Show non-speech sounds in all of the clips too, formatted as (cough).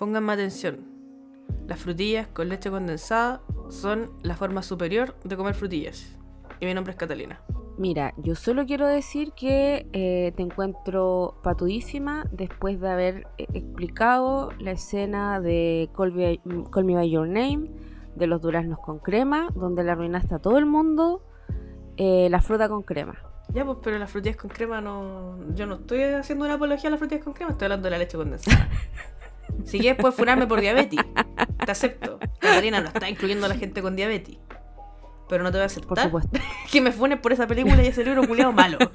pónganme atención. Las frutillas con leche condensada son la forma superior de comer frutillas. Y mi nombre es Catalina. Mira, yo solo quiero decir que eh, te encuentro patudísima después de haber eh, explicado la escena de Call Me, Call Me By Your Name, de los duraznos con crema, donde le arruinaste a todo el mundo eh, la fruta con crema. Ya, pues, pero las frutillas con crema no. Yo no estoy haciendo una apología a las frutillas con crema, estoy hablando de la leche condensada. (laughs) si quieres, puedes furarme por diabetes. Te acepto. Catalina no está incluyendo a la gente con diabetes. Pero no te voy a aceptar Por supuesto. (laughs) que me funes por esa película y ese libro culiado malo. (laughs)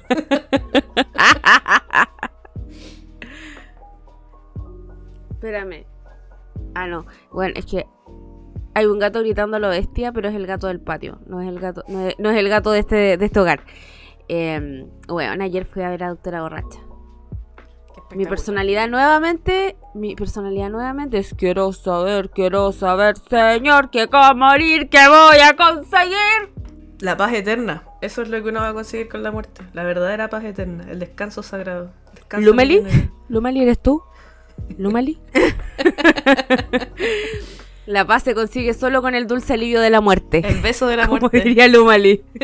Espérame. Ah, no. Bueno, es que hay un gato gritando a lo bestia, pero es el gato del patio. No es el gato, no es, no es el gato de este, de este hogar. Eh, bueno, ayer fui a ver a Doctora Borracha. Mi personalidad nuevamente, mi personalidad nuevamente es quiero saber, quiero saber, señor, que con morir, que voy a conseguir. La paz eterna. Eso es lo que uno va a conseguir con la muerte. La verdadera paz eterna. El descanso sagrado. Descanso ¿Lumeli? eterno. ¿Lumali eres tú? ¿Lumali? (laughs) la paz se consigue solo con el dulce alivio de la muerte. El beso de la como muerte. diría Lumali. (laughs)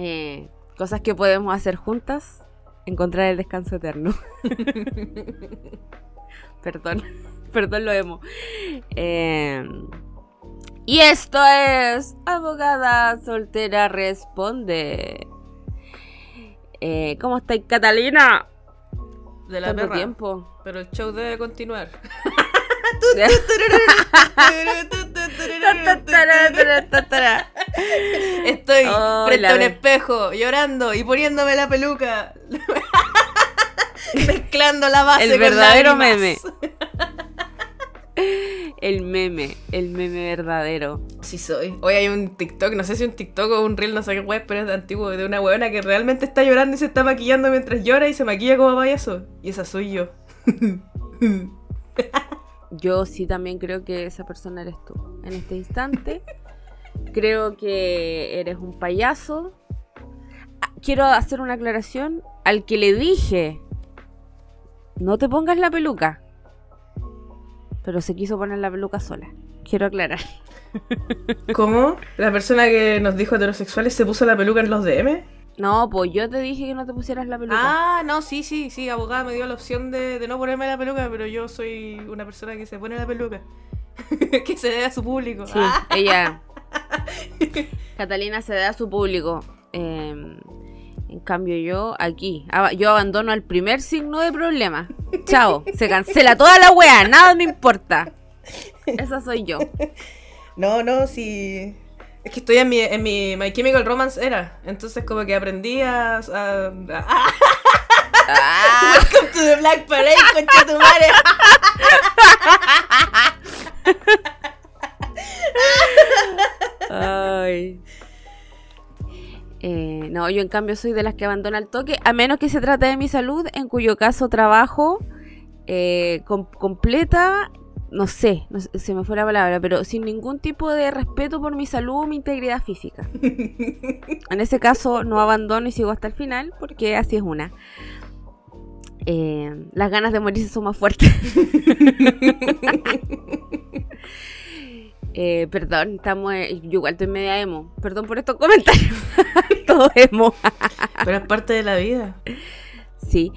Eh, cosas que podemos hacer juntas. Encontrar el descanso eterno. (laughs) perdón. (laughs) Perdón lo emo. Eh, y esto es Abogada Soltera Responde. Eh, ¿Cómo estáis, Catalina? De la Tanto perra. tiempo. Pero el show debe continuar. (laughs) (laughs) Estoy Oh, frente a un espejo, llorando y poniéndome la peluca. (laughs) Mezclando la base El con verdadero lágrimas. El meme, el meme verdadero. Sí soy. Hoy hay un TikTok, no sé si un TikTok o un reel, no sé qué web, pero es de antiguo, de una weona que realmente está llorando y se está maquillando mientras llora y se maquilla como payaso. Y esa soy yo. (laughs) Yo sí también creo que esa persona eres tú. En este instante, (laughs) creo que eres un payaso. Ah, Quiero hacer una aclaración al que le dije, no te pongas la peluca. Pero se quiso poner la peluca sola. Quiero aclarar. (laughs) ¿Cómo? ¿La persona que nos dijo heterosexuales se puso la peluca en los DM? No, pues yo te dije que no te pusieras la peluca. Ah, no, sí, sí, sí, abogada me dio la opción de, de no ponerme la peluca, pero yo soy una persona que se pone la peluca. (laughs) que se dé a su público. Sí, Ah, ella. (laughs) Catalina se da a su público. Eh, en cambio, yo aquí, yo abandono al primer signo de problema. Chao, se cancela toda la wea, nada me importa. Esa soy yo. (laughs) No, no, sí. Es que estoy en mi, en mi My Chemical Romance era. Entonces como que aprendí a... a- a- (laughs) Ah, Welcome to the Black Parade, concha tu madre. ay. Eh, no, yo en cambio soy de las que abandona el toque, a menos que se trate de mi salud, en cuyo caso trabajo eh, com- completa, no sé, no sé, se me fue la palabra, pero sin ningún tipo de respeto por mi salud o mi integridad física. (laughs) En ese caso no abandono y sigo hasta el final, porque así es una. Eh, las ganas de morirse son más fuertes. (laughs) Eh, perdón, estamos. eh, yo igual estoy media emo. Perdón por estos comentarios. (laughs) Todo emo. Pero es parte de la vida. Sí.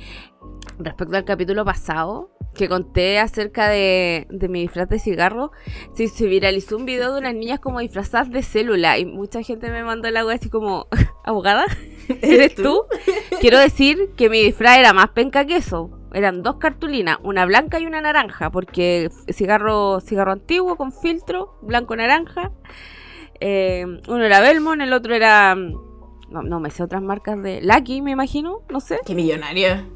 Respecto al capítulo pasado, que conté acerca de, de mi disfraz de cigarro, sí, se viralizó un video de unas niñas como disfrazadas de célula y mucha gente me mandó el agua así como, (laughs) ¿abogada? (laughs) ¿Eres tú? Quiero decir que mi disfraz era más penca que eso. Eran dos cartulinas, una blanca y una naranja, porque cigarro, cigarro antiguo con filtro, blanco-naranja. Eh, uno era Belmont, el otro era... mm, No, no me sé otras marcas de... Lucky, me imagino, no sé. Qué millonaria.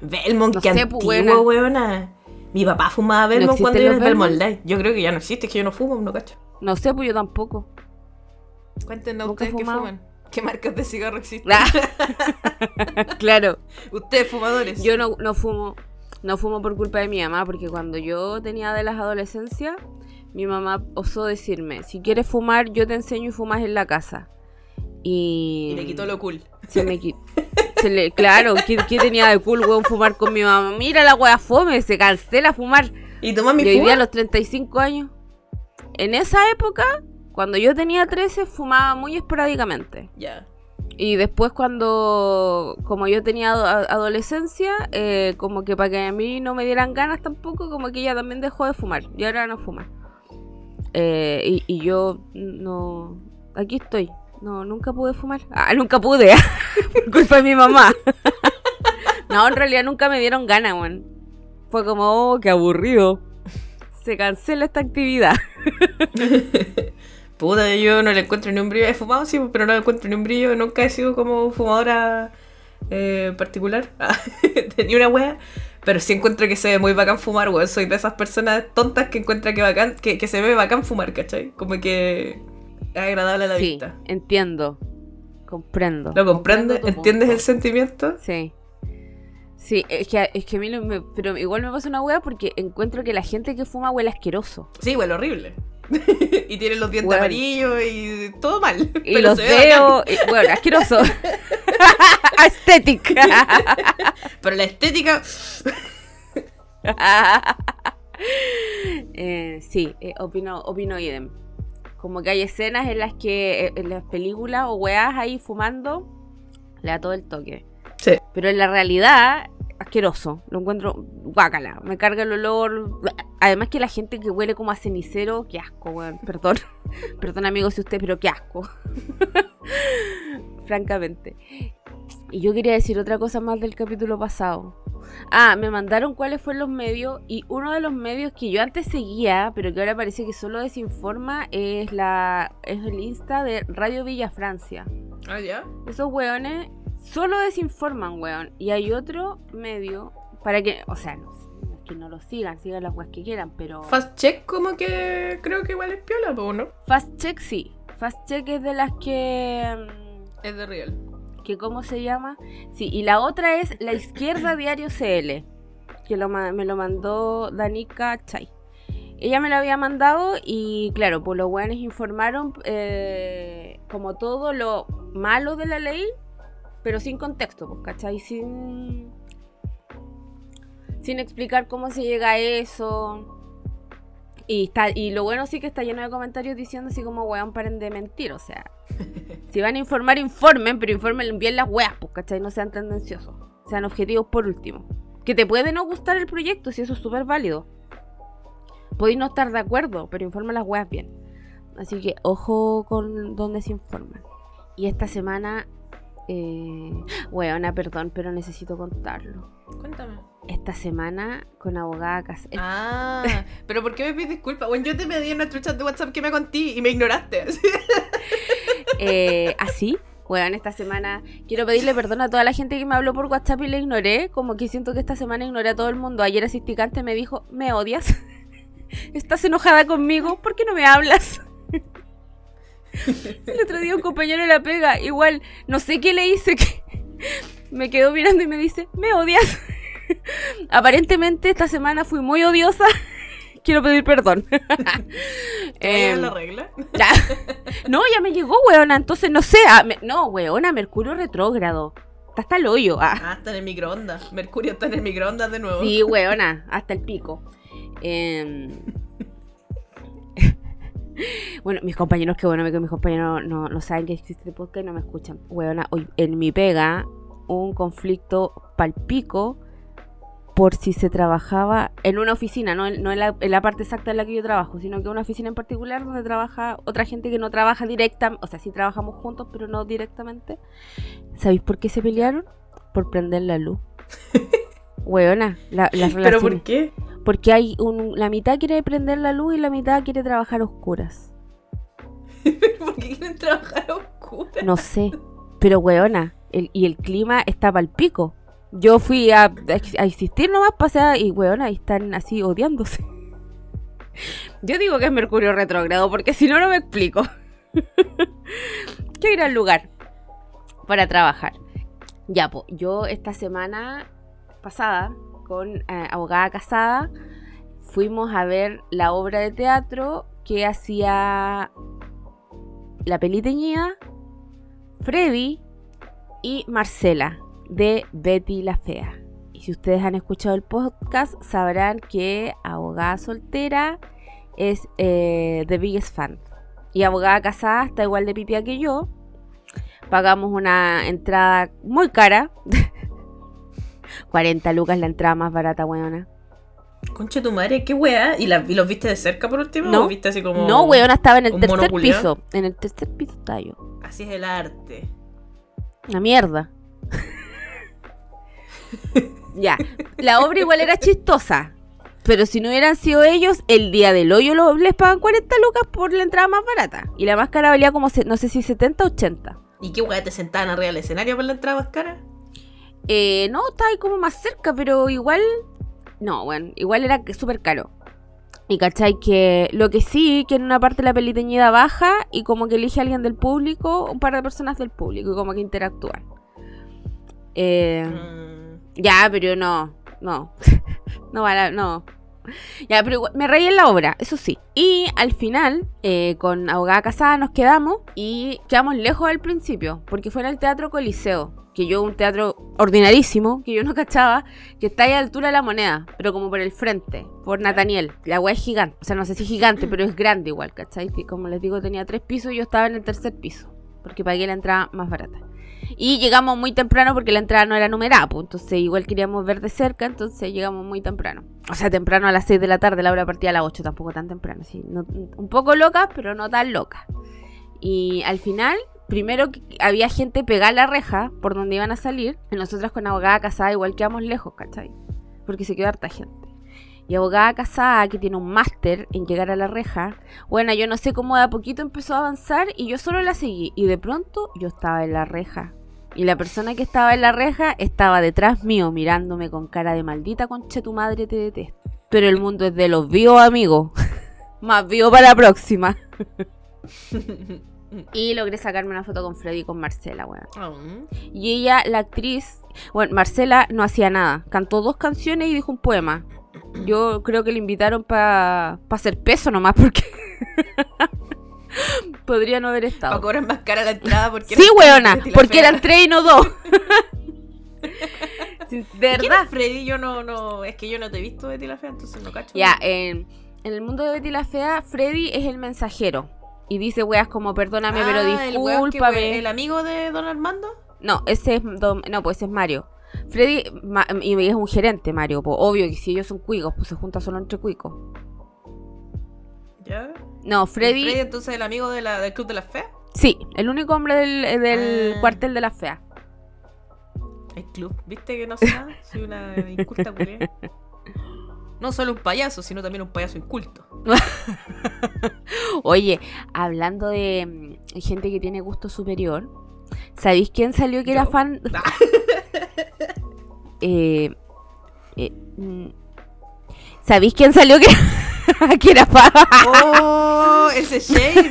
Belmont, No qué sé, pues, antiguo, weona. Mi papá fumaba Belmont existen cuando iba en Belmont? Light. Yo creo que ya no existe, es que yo no fumo, no cacho. No sé, pues yo tampoco. Cuéntenos ustedes qué fuman. ¿Qué marcas de cigarro existen? (laughs) claro. ustedes fumadores. Yo no, no fumo. No fumo por culpa de mi mamá, porque cuando yo tenía de las adolescencias, mi mamá osó decirme, si quieres fumar, yo te enseño y fumas en la casa. Y... Y le quitó lo cool. Se me, qui- (laughs) Se le- claro, ¿qué, qué tenía de cool, weón, fumar con mi mamá? Mira la wea fome, se cancela fumar. ¿Y tomás mi Y hoy día a los 35 años. En esa época, cuando yo tenía 13, fumaba muy esporádicamente. Ya. Y después cuando, como yo tenía adolescencia, eh, como que para que a mí no me dieran ganas tampoco, como que ella también dejó de fumar. Y ahora no fuma. Eh, y, y yo no... Aquí estoy. No, nunca pude fumar. Ah, nunca pude. (laughs) Por culpa de mi mamá. (laughs) no, en realidad nunca me dieron ganas, weón. Fue como, oh, qué aburrido. Se cancela esta actividad. (laughs) Puta, yo no le encuentro ni un brillo. He fumado, sí, pero no le encuentro ni un brillo. Nunca he sido como fumadora eh, particular. Tenía una wea. Pero sí encuentro que se ve muy bacán fumar, weón. Soy de esas personas tontas que encuentra que bacán, que, que se ve bacán fumar, ¿cachai? Como que es agradable a la sí, vista. entiendo. Comprendo. ¿Lo comprendes? ¿Entiendes punto. el sentimiento? Sí. Sí, es que, es que a mí no me, pero igual me pasa una wea porque encuentro que la gente que fuma huele asqueroso. Sí, huele horrible. (laughs) y tiene los dientes amarillos y todo mal. Y pero los veo, y- bueno, asqueroso. (laughs) Aesthetic. (laughs) Pero la estética. Eh, sí, eh, opino, opino idem. Como que hay escenas en las que eh, en las películas o weas ahí fumando le da todo el toque. Sí. Pero en la realidad, asqueroso. Lo encuentro guácala. Me carga el olor. Además que la gente que huele como a cenicero, qué asco, weón. Perdón. (laughs) Perdón, amigos, si usted, pero qué asco. (laughs) Francamente. Y yo quería decir otra cosa más del capítulo pasado. Ah, me mandaron cuáles fueron los medios y uno de los medios que yo antes seguía, pero que ahora parece que solo desinforma, es la es el Insta de Radio Villa Francia. Ah, ya. Esos weones solo desinforman, weón. Y hay otro medio para que, o sea, no, que no lo sigan, sigan las weas que quieran, pero Fast check, como que creo que igual es piola, ¿no? Fast Check sí. Fast Check es de las que mm, Es de real. Que cómo se llama. Sí, y la otra es La Izquierda Diario CL, que lo me lo mandó Danica Chay. Ella me lo había mandado y claro, pues los weones informaron eh, como todo lo malo de la ley, pero sin contexto, pues, ¿cachai? Sin, sin explicar cómo se llega a eso. Y, está, y lo bueno sí que está lleno de comentarios diciendo así como, weón, paren de mentir, o sea, (laughs) si van a informar, informen, pero informen bien las weas, pues, ¿cachai? No sean tendenciosos. Sean objetivos por último. Que te puede no gustar el proyecto, si eso es súper válido. Podéis no estar de acuerdo, pero informa las weas bien. Así que ojo con dónde se informan. Y esta semana, eh... weona, perdón, pero necesito contarlo. Cuéntame. Esta semana con abogada cas- Ah, (laughs) pero ¿por qué me pides disculpas? Bueno, yo te pedí en nuestro chat de WhatsApp que me conté y me ignoraste. (laughs) Eh, así, weón, esta semana quiero pedirle perdón a toda la gente que me habló por WhatsApp y le ignoré. Como que siento que esta semana ignoré a todo el mundo. Ayer Asisticante me dijo, ¿me odias? (laughs) ¿Estás enojada conmigo? ¿Por qué no me hablas? (laughs) El otro día un compañero de la pega, igual, no sé qué le hice, que me quedó mirando y me dice, ¿me odias? (laughs) Aparentemente esta semana fui muy odiosa. (laughs) Quiero pedir perdón. ¿Te Em, la regla? ya. No, ya me llegó, weona. Entonces no sé. ah, me- no, weona, Mercurio retrógrado. Está hasta el hoyo. Ah. Ah, está en el microondas. Mercurio está en el microondas de nuevo. Sí, weona, hasta el pico. Em, (laughs) Bueno, mis compañeros, que bueno que mis compañeros no, no saben que existe este podcast y no me escuchan. Weona, hoy en mi pega, un conflicto palpico por si se trabajaba en una oficina, no, en, no en, la, en la parte exacta en la que yo trabajo, sino que una oficina en particular donde trabaja otra gente que no trabaja directamente, o sea, sí trabajamos juntos, pero no directamente. ¿Sabéis por qué se pelearon? Por prender la luz. (laughs) Weona, la, las ¿Pero relaciones. por qué? Porque hay un, la mitad quiere prender la luz y la mitad quiere trabajar a oscuras. (laughs) ¿Por qué quieren trabajar a oscuras? No sé. Pero weona, el, y el clima está pal pico. Yo fui a, a insistir nomás, pasé y weona, y están así odiándose. (laughs) Yo digo que es Mercurio retrógrado, porque si no, no me explico. (laughs) Qué gran lugar para trabajar. Ya, pues, yo esta semana pasada, con eh, abogada casada, fuimos a ver la obra de teatro que hacía la Peli Teñida, Freddy y Marcela. de Betty la Fea. Y si ustedes han escuchado el podcast, sabrán que abogada soltera es eh, The Biggest Fan. Y abogada casada está igual de pipia que yo. Pagamos una entrada muy cara. (laughs) 40 lucas la entrada más barata, weona. Concha tu madre, qué weá. ¿Y, la- y los viste de cerca por último? No. ¿O viste así como.? No, weona, estaba en el tercer piso. En el tercer piso estaba yo. Así es el arte. Una mierda. (laughs) ya, la obra igual era chistosa. Pero si no hubieran sido ellos, el día del hoyo lo- les pagan 40 lucas por la entrada más barata. Y la máscara valía como, se- no sé si 70 o 80. ¿Y qué weá te sentaban arriba del escenario por la entrada más cara? Eh, no, estaba ahí como más cerca, pero igual. No, bueno, igual era súper caro. Y cachai que lo que sí, que en una parte la peli teñida baja y como que elige a alguien del público, un par de personas del público y como que interactúan. Eh, Mm, Ya, pero no, no. (laughs) no vale, no. Ya, pero igual- me reí en la obra, eso sí. Y al final, eh, con Abogada Casada nos quedamos y quedamos lejos al principio, porque fue en el Teatro Coliseo, que yo un teatro ordinarísimo, que yo no cachaba, que está ahí a altura de la moneda, pero como por el frente, por Nathaniel. La weá es gigante, o sea, no sé si gigante, pero es grande igual, ¿cachai? Que como les digo, tenía tres pisos y yo estaba en el tercer piso, porque pagué la entrada más barata. Y llegamos muy temprano porque la entrada no era numerada, pues, entonces igual queríamos ver de cerca, entonces llegamos muy temprano. O sea, temprano a las 6 de la tarde, la hora partía a las 8, tampoco tan temprano, sí. un poco loca, pero no tan loca. Y al final, primero había gente pegada a la reja por donde iban a salir, y nosotras con abogada casada igual quedamos lejos, ¿cachai? Porque se quedó harta gente. Y abogada casada que tiene un máster en llegar a la reja, bueno, yo no sé cómo de a poquito empezó a avanzar y yo solo la seguí. Y de pronto yo estaba en la reja. Y la persona que estaba en la reja estaba detrás mío mirándome con cara de maldita conche tu madre te detesto. Pero el mundo es de los vivos amigos. (laughs) Más vivo para la próxima. (laughs) Y logré sacarme una foto con Freddy y con Marcela, weón. Y ella, la actriz, bueno, Marcela no hacía nada. Cantó dos canciones y dijo un poema. Yo creo que le invitaron para hacer peso nomás porque (laughs) podría no haber Para estado. cobrar más cara la entrada porque Sí, weona, porque eran tres y no dos. (laughs) De ¿Y quién verdad. es Freddy? Yo no, no, es que yo no te he visto Betty la Fea, entonces no cacho. Ya, en, en el mundo de Betty la Fea, Freddy es el mensajero. Y dice weas como perdóname, pero Ah, el weón que discúlpame. ¿El amigo de Don Armando? No, ese es Dom- no, pues ese es Mario. Freddy ma- y es un gerente, Mario. Pues obvio que si ellos son cuicos, pues se juntan solo entre cuicos. ¿Ya? No, Freddy. Freddy, entonces el amigo de la, del Club de la Fea? sí, el único hombre del, del Ah. cuartel de la fea. El club. ¿Viste que no sé nada? Soy una inculta culia. (laughs) No solo un payaso, sino también un payaso inculto. (laughs) Oye, hablando de mm, gente que tiene gusto superior, ¿sabéis quién salió que era fan? (laughs) Eh, eh, mm, ¿Sabéis quién salió que, (laughs) que era fan? ¡Oh! ¡Ese Shade!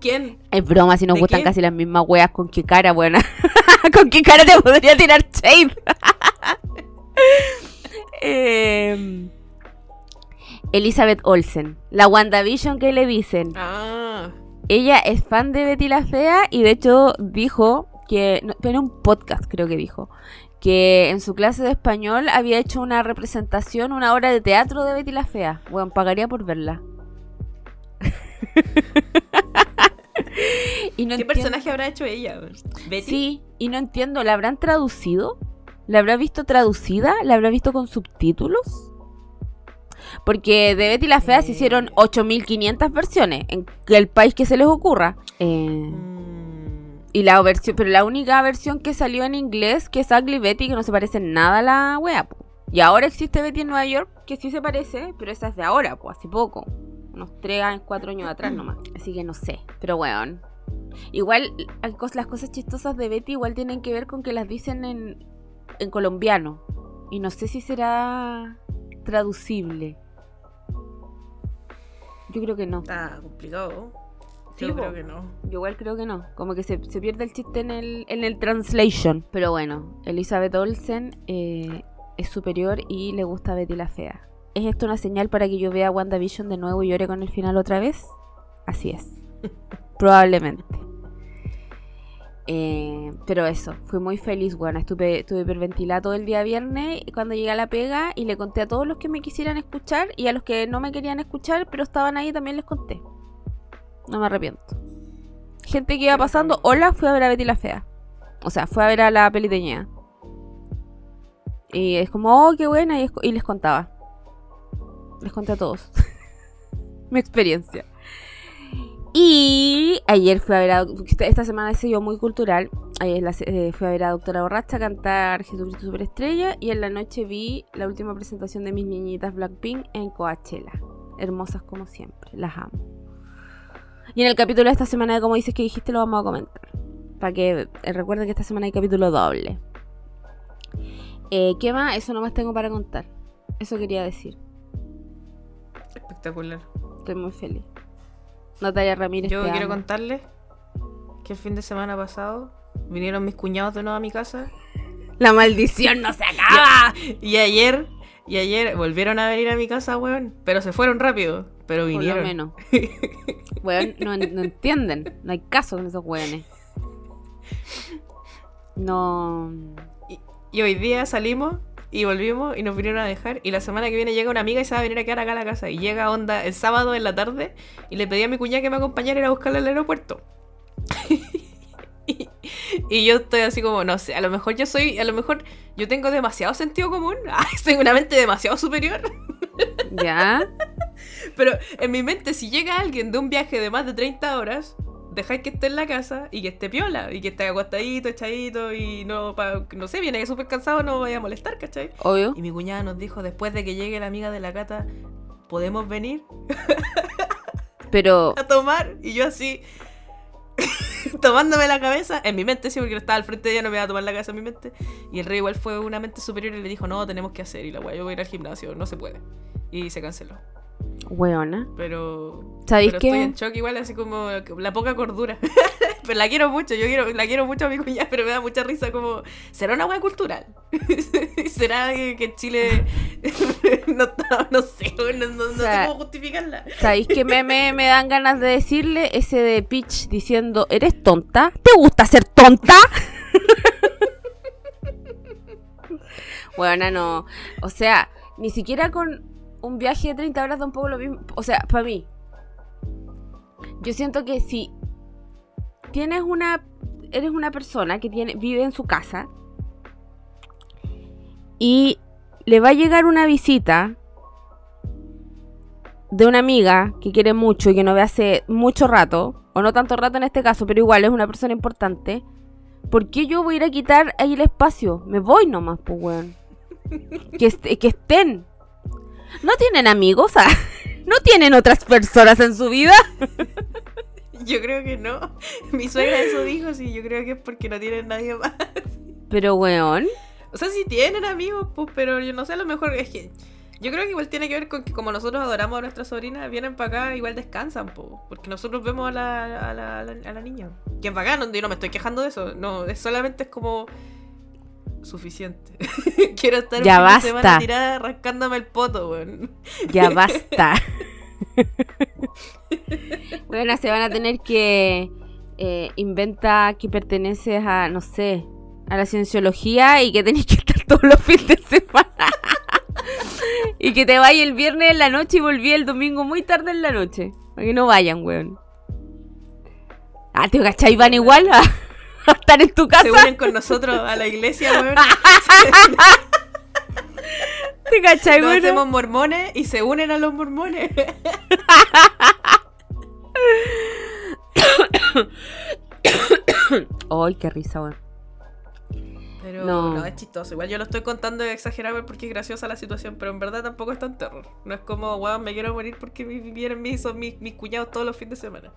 ¿Quién? Es broma, si nos ¿De gustan quién? casi las mismas weas, ¿con qué cara, buena? ¿Con qué cara te podría tirar shade? Em, Elizabeth Olsen, la WandaVision que le dicen. Ah. Ella es fan de Betty la Fea y de hecho dijo que, no, en un podcast creo que dijo, que en su clase de español había hecho una representación, una obra de teatro de Betty la Fea. Bueno, pagaría por verla. (laughs) y no ¿Qué entiendo- personaje habrá hecho ella? ¿Betty? Sí, y no entiendo, ¿la habrán traducido? ¿La habrá visto traducida? ¿La habrá visto con subtítulos? Porque de Betty la Fea se Eh. hicieron 8500 versiones en el país que se les ocurra. Eh, Mm, y la versión, pero la única versión que salió en inglés que es Ugly Betty, que no se parece en nada a la wea. po. Y ahora existe Betty en Nueva York, que sí se parece, pero esa es de ahora, pues hace poco. Unos 3 años, 4 años atrás nomás. Así que no sé. Pero weón. Igual las cosas chistosas de Betty igual tienen que ver con que las dicen en, en colombiano. Y no sé si será traducible. Yo creo que no. Está complicado. Sí, Yo creo que no. Yo igual creo que no. Como que se, se pierde el chiste en el, en el translation. Pero bueno, Elizabeth Olsen eh, es superior y le gusta Betty la Fea. ¿Es esto una señal para que yo vea WandaVision de nuevo y llore con el final otra vez? Así es. (laughs) Probablemente. Eh, pero eso, fui muy feliz, bueno, estuve, estuve hiperventilada todo el día viernes cuando llegué a la pega y le conté a todos los que me quisieran escuchar y a los que no me querían escuchar, pero estaban ahí también les conté. No me arrepiento. Gente que iba pasando, hola, fui a ver a Betty la Fea. O sea, fue a ver a la peliteña. Y es como, oh, qué buena, y, es- y les contaba. Les conté a todos. (laughs) Mi experiencia. Y ayer fui a ver a. Esta semana he sido muy cultural. Ayer la eh, fui a ver a Doctora Borracha cantar Jesucristo Superestrella. Y en la noche vi la última presentación de mis niñitas Blackpink en Coachella. Hermosas como siempre. Las amo. Y en el capítulo de esta semana Como dices que dijiste lo vamos a comentar. Para que eh, recuerden que esta semana hay capítulo doble. Eh, ¿Qué más? Eso nomás tengo para contar. Eso quería decir. Espectacular. Estoy muy feliz. Natalia Ramírez. Yo quiero contarles que el fin de semana pasado vinieron mis cuñados de nuevo a mi casa La maldición no se acaba. y ayer y ayer volvieron a venir a mi casa, weón, pero se fueron rápido, pero Por lo vinieron. menos. (laughs) Weón, no, no entienden. No hay caso con esos weones. No. Y, y hoy día salimos y volvimos y nos vinieron a dejar y la semana que viene llega una amiga y se va a venir a quedar acá a la casa y llega onda el sábado en la tarde y le pedí a mi cuñada que me acompañara a ir a buscarla al aeropuerto. (laughs) y, y yo estoy así como, no sé, a lo mejor yo soy, a lo mejor yo tengo demasiado sentido común, (laughs) tengo una mente demasiado superior. ¿Ya? (laughs) Pero en mi mente, si llega alguien de un viaje de más de 30 horas, dejáis que esté en la casa y que esté piola, y que esté acostadito, echadito, y no, pa- no sé, viene súper cansado, no vaya a molestar, ¿cachai? Obvio. Y mi cuñada nos dijo, después de que llegue la amiga de la cata, ¿podemos venir (laughs) Pero. a tomar? Y yo así, (laughs) tomándome la cabeza, en mi mente, sí, porque no estaba al frente de ella, no me iba a tomar la cabeza en mi mente. Y el rey igual fue una mente superior y le dijo, no, tenemos que hacer, y la weá, yo voy a ir al gimnasio, no se puede. Y se canceló. Weona. Pero, ¿Sabéis pero qué? estoy en shock igual, así como la poca cordura. (laughs) pero la quiero mucho, yo quiero, la quiero mucho a mi cuñada, pero me da mucha risa como, ¿será una hueá cultural? (laughs) ¿Será que, que Chile (laughs) no, no sé, no, no- no O sea, sé cómo justificarla? ¿Sabéis qué meme me dan ganas de decirle? Ese de Peach diciendo: ¿Eres tonta? ¿Te gusta ser tonta? Weona, no. O sea, ni siquiera con un viaje de 30 horas da un poco lo mismo. O sea, para mí. Yo siento que si tienes una. Eres una persona que tiene, vive en su casa y le va a llegar una visita de una amiga que quiere mucho y que no ve hace mucho rato, o no tanto rato en este caso, pero igual es una persona importante, ¿por qué yo voy a ir a quitar ahí el espacio? Me voy nomás, pues, weón. Que, est- que estén. ¿No tienen amigos? Ah, (laughs) ¿No tienen otras personas en su vida? (laughs) Yo creo que no. Mi suegra eso dijo, sí, yo creo que es porque no tienen nadie más. Pero, weón. O sea, sí tienen amigos, pues, pero yo no sé, a lo mejor es que. Yo creo que igual tiene que ver con que como nosotros adoramos a nuestra sobrina, vienen para acá, igual descansan, pues. Porque nosotros vemos a la, a la, a la- a la niña. Que es bacán, yo no me estoy quejando de eso. No, es solamente es como. Suficiente. (laughs) Quiero estar Ya un fin de semana basta. tirada rascándome el poto, weón. Ya basta. (laughs) bueno, se van a tener que eh, inventa que perteneces a, no sé, a la cienciología y que tenés que estar todos los fines de semana. (laughs) y que te vayas el viernes en la noche y volví el domingo muy tarde en la noche. Para que no vayan, weón. Ah, ¿te cachai? Van igual (laughs) estar en tu casa. Se unen con nosotros a la iglesia, weón. (laughs) ¿Te cachai, Nos hacemos mormones y se unen a los mormones. (coughs) Ay, qué risa, weón. Pero No. no. es chistoso. Igual yo lo estoy contando de exagerar porque es graciosa la situación, pero en verdad tampoco es tan terror. No es como, weón, me quiero morir porque vi- vienen mis, mis, mis cuñados todos los fines de semana.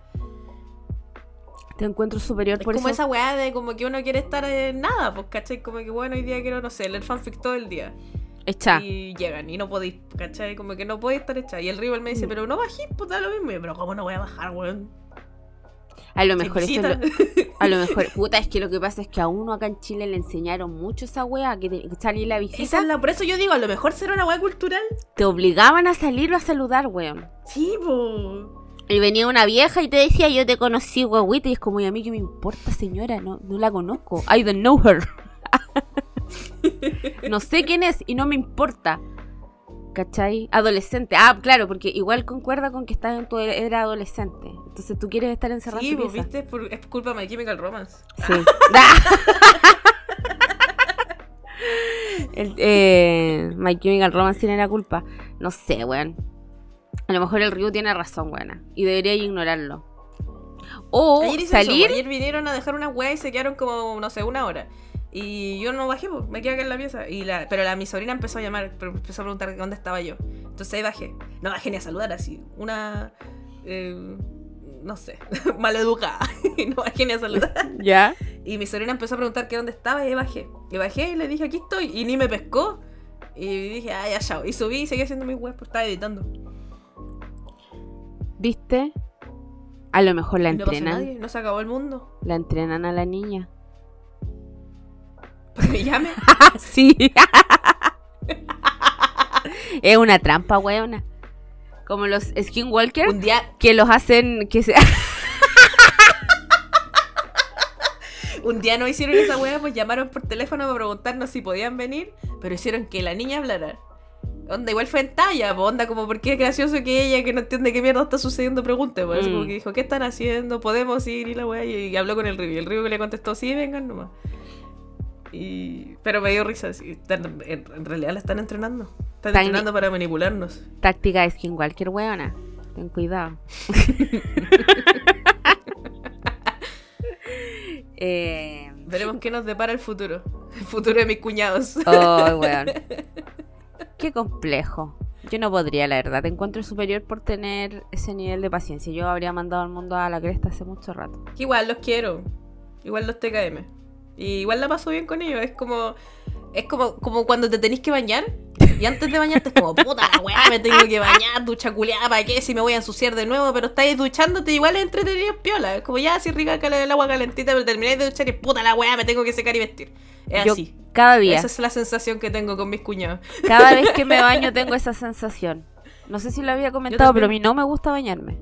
Te encuentro superior Es por como eso. esa weá de como que uno quiere estar en nada, pues, ¿cachai? Como que, bueno, hoy día quiero, no sé, leer fanfic todo el día. Echa. Y llegan y no podéis, ¿cachai? Como que no podéis estar hecha. Y el rival me dice, Mm. pero no bajís, pues da lo mismo. Yo, pero ¿cómo no voy a bajar, weón? A lo mejor eso lo- (laughs) A lo mejor, (laughs) puta, es que lo que pasa es que a uno acá en Chile le enseñaron mucho esa wea, que, te- que salir la visita, Esa es la- por eso yo digo, a lo mejor será una weá cultural. te obligaban a salir o a saludar, weón. Sí, po. Y venía una vieja y te decía, yo te conocí, guaguita. Y es como, ¿y a mí qué me importa, señora? No, no la conozco. I don't know her. (laughs) no sé quién es y no me importa. ¿Cachai? Adolescente. Ah, claro, porque igual concuerda con que estás en tu era adolescente. Entonces tú quieres estar encerrado Sí, tu pues, viste, por- es culpa de My Chemical Romance. Sí. (laughs) el, eh, My Chemical Romance tiene la culpa. No sé, weón. A lo mejor el Ryu tiene razón, weón. Y debería ignorarlo. O Ayer eso, salir. pues, ayer vinieron a dejar una weá y se quedaron como, no sé, una hora. Y yo no bajé, pues, me quedé acá en la pieza. Y la, pero la, mi sobrina empezó a llamar, pero empezó a preguntar dónde estaba yo. Entonces ahí bajé. No bajé ni a saludar así. Una. eh, no sé, (laughs) maleducada. (laughs) no bajé ni a saludar. (laughs) Ya. Y mi sobrina empezó a preguntar que dónde estaba y ahí bajé. Y bajé y le dije, aquí estoy. Y ni me pescó. Y dije, ah, ya, chao. Y subí y seguí haciendo mis webs, porque estaba editando. ¿Viste? A lo mejor la no entrenan. nadie, no se acabó el mundo. La entrenan a la niña. (laughs) Me llame. (laughs) sí. (laughs) es una trampa, weona. Como los skinwalkers Un día, que los hacen que se un día no hicieron esa wea, pues llamaron por teléfono para preguntarnos si podían venir, pero hicieron que la niña hablara. Onda, igual fue en talla, pues, onda, como porque es gracioso que ella, que no entiende qué mierda está sucediendo, pregunte, pues, así Mm. como que dijo, ¿qué están haciendo? ¿Podemos ir? Y la wea, y, y habló con el Río, y el Río que le contestó, sí, vengan nomás. Y... Pero me dio risa, sí, están- en, en realidad la están entrenando. Están entrenando para manipularnos. táctica de skinwalker, weona. Ten cuidado. (laughs) eh, Veremos qué nos depara el futuro. El futuro de mis cuñados. oh, weón. (laughs) Qué complejo. Yo no podría, la verdad. Te encuentro superior por tener ese nivel de paciencia. Yo habría mandado al mundo a la cresta hace mucho rato. Igual los quiero. Igual los TKM. Y igual la paso bien con ellos. Es como. Es como, como cuando te tenés que bañar. Y antes de bañarte es como, puta la weá, me tengo que bañar, ducha culiada, ¿para qué? Si me voy a ensuciar de nuevo, pero estáis duchándote, igual es entretenido, es piola. Es como ya, así rica el agua calentita, pero termináis de duchar y puta la weá, me tengo que secar y vestir. Es Yo así. cada día, Esa es la sensación que tengo con mis cuñados. cada vez que me (laughs) baño tengo esa sensación. No sé si lo había comentado, pero a mí no me gusta bañarme.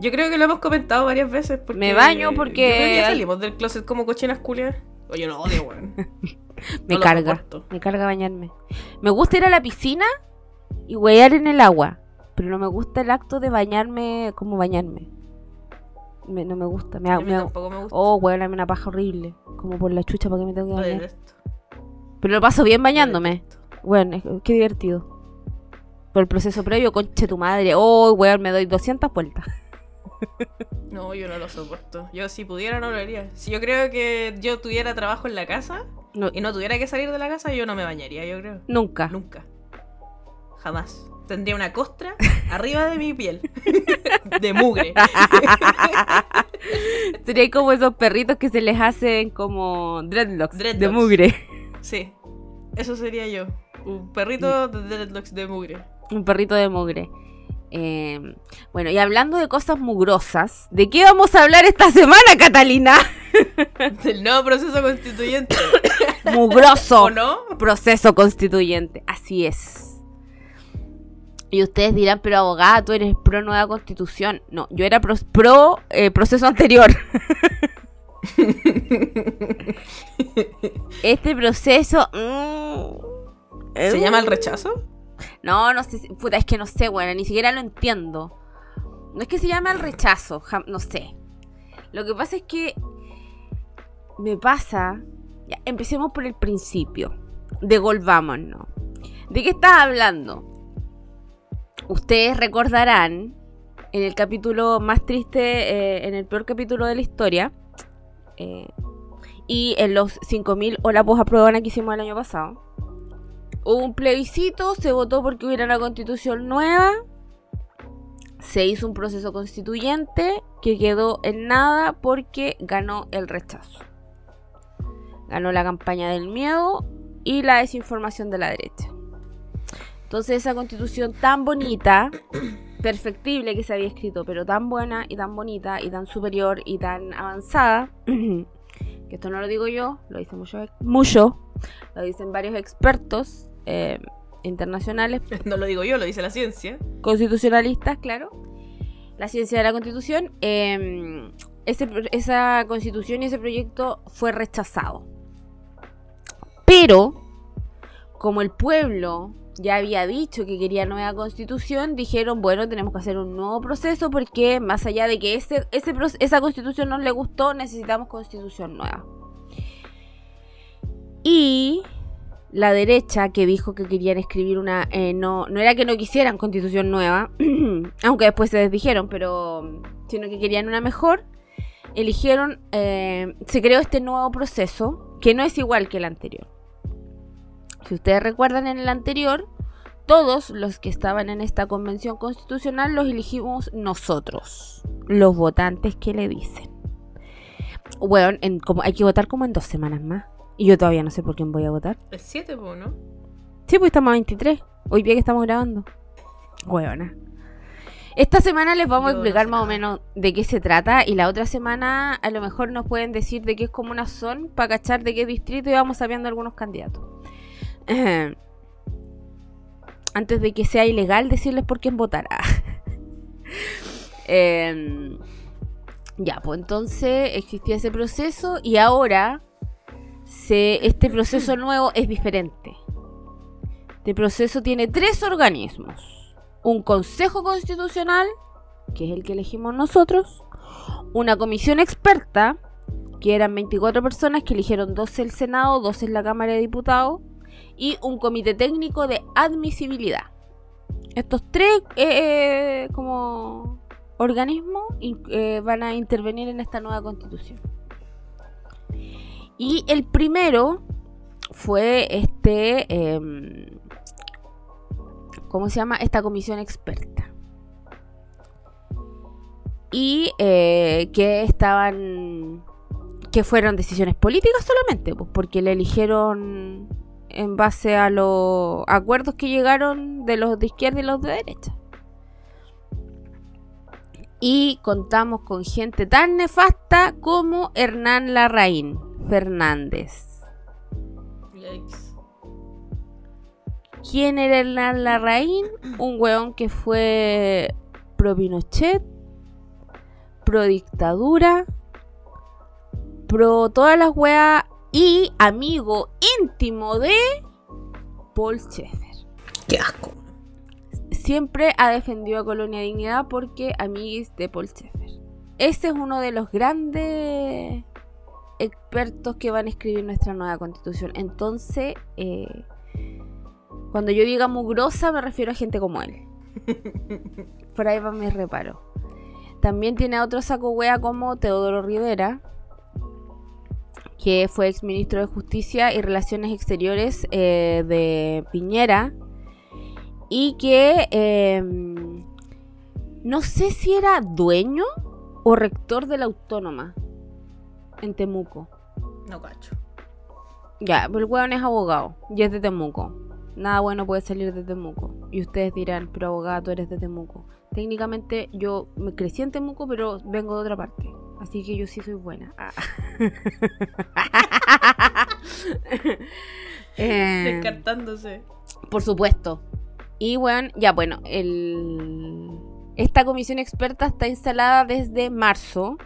Yo creo que lo hemos comentado varias veces. Porque Me baño porque- yo creo que ya salimos del closet como cochinas culias. Oye, lo odio, weón. (laughs) Me No carga, me carga bañarme. Me gusta ir a la piscina y huear en el agua, pero no me gusta el acto de bañarme como bañarme. Me- no me gusta, me, A mí me tampoco me gusta. Oh, weón, una paja horrible. Como por la chucha, ¿para qué me tengo que bañar? Pero lo paso bien bañándome. Bueno, es- qué divertido. Por el proceso previo, conche tu madre. Oh, weón, me doy 200 vueltas. (laughs) No, yo no lo soporto. Yo si pudiera no lo haría. Si yo creo que yo tuviera trabajo en la casa No, y no tuviera que salir de la casa, yo no me bañaría, yo creo. nunca. Nunca. Jamás. Tendría una costra (laughs) arriba de mi piel. (laughs) de mugre. (laughs) Sería como esos perritos que se les hacen como dreadlocks, de mugre. Sí. Eso sería yo. Un perrito de dreadlocks de mugre. Un perrito de mugre. Eh, bueno, y hablando de cosas mugrosas, ¿de qué vamos a hablar esta semana, Catalina? (laughs) Del nuevo proceso constituyente. (coughs) Mugroso. ¿O no? Proceso constituyente. Así es. Y ustedes dirán, pero abogada, tú eres pro nueva constitución. No, yo era pro, pro, eh, proceso anterior. (laughs) este proceso... mm, ¿Se llama el rechazo? No, no sé, puta, es que no sé, bueno, ni siquiera lo entiendo. No es que se llame al rechazo, no sé. Lo que pasa es que me pasa, empecemos por el principio, devolvámonos. ¿De qué estás hablando? Ustedes recordarán en el capítulo más triste, eh, en el peor capítulo de la historia, eh, y en los 5.000 hola pues aprueban que hicimos el año pasado. Hubo un plebiscito, se votó porque hubiera una constitución nueva. Se hizo un proceso constituyente que quedó en nada porque ganó el rechazo. Ganó la campaña del miedo y la desinformación de la derecha. Entonces esa constitución tan bonita, (coughs) perfectible que se había escrito, pero tan buena y tan bonita y tan superior y tan avanzada, (coughs) que esto no lo digo yo, lo dicen mucho, mucho lo dicen varios expertos eh, internacionales, (laughs) No lo digo yo, lo dice la ciencia. constitucionalistas, claro. la ciencia de la constitución, em, esa constitución y ese proyecto fue rechazado. Pero, como el pueblo ya había dicho que quería nueva constitución, dijeron, bueno, tenemos que hacer un nuevo proceso porque más allá de que ese, esa constitución no le gustó, necesitamos constitución nueva. Y la derecha que dijo que querían escribir una... Eh, no, no era que no quisieran constitución nueva, (clears throat) aunque después se desdijeron, pero sino que querían una mejor, eligieron, eh, se creó este nuevo proceso que no es igual que el anterior. Si ustedes recuerdan en el anterior, todos los que estaban en esta convención constitucional los elegimos nosotros, los votantes que le dicen. Bueno, en, como, hay que votar como en dos semanas más. Y yo todavía no sé por quién voy a votar. El 7, ¿no? Sí, pues estamos a 23. Hoy día que estamos grabando. Huevona. Esta semana les vamos a explicar más o menos de qué se trata y la otra semana a lo mejor nos pueden decir de qué es como una son para cachar de qué distrito y vamos sabiendo algunos candidatos. Antes de que sea ilegal decirles por quién votará. (laughs) Em, ya, pues entonces existía ese proceso y ahora este proceso nuevo es diferente. Este proceso tiene tres organismos. Un Consejo Constitucional, que es el que elegimos nosotros. Una comisión experta, que eran 24 personas que eligieron 12 el Senado, 12 en la Cámara de Diputados. Y un comité técnico de admisibilidad. Estos tres eh, eh, como organismos eh, van a intervenir en esta nueva constitución. Y el primero fue este, em, ¿cómo se llama? Esta comisión experta. Y eh, que estaban, que fueron decisiones políticas solamente, pues, porque le eligieron en base a los acuerdos que llegaron de los de izquierda y los de derecha. Y contamos con gente tan nefasta como Hernán Larraín Fernández. ¿Quién era Hernán Larraín? (clears throat) Un weón que fue pro Pinochet, pro dictadura, pro todas las weas y amigo íntimo de Paul Schaeffer. Qué asco. Siempre ha defendido a Colonia Dignidad porque amiguis de Paul Schaeffer. Este es uno de los grandes expertos que van a escribir nuestra nueva constitución. Entonces, eh, cuando yo diga mugrosa, me refiero a gente como él. (laughs) Por ahí va mi reparo. También tiene otro saco wea como Teodoro Rivera, que fue ex ministro de Justicia y Relaciones Exteriores eh, de Piñera. Y que em, no sé si era dueño o rector de la Autónoma en Temuco. No cacho. Ya, pero el weón es abogado y es de Temuco. Nada bueno puede salir de Temuco. Y ustedes dirán, pero abogado, tú eres de Temuco. Técnicamente yo me crecí en Temuco, pero vengo de otra parte. Así que yo sí soy buena. Ah. (laughs) eh, Descartándose. Por supuesto. Y bueno, ya bueno, el... esta comisión experta está instalada desde marzo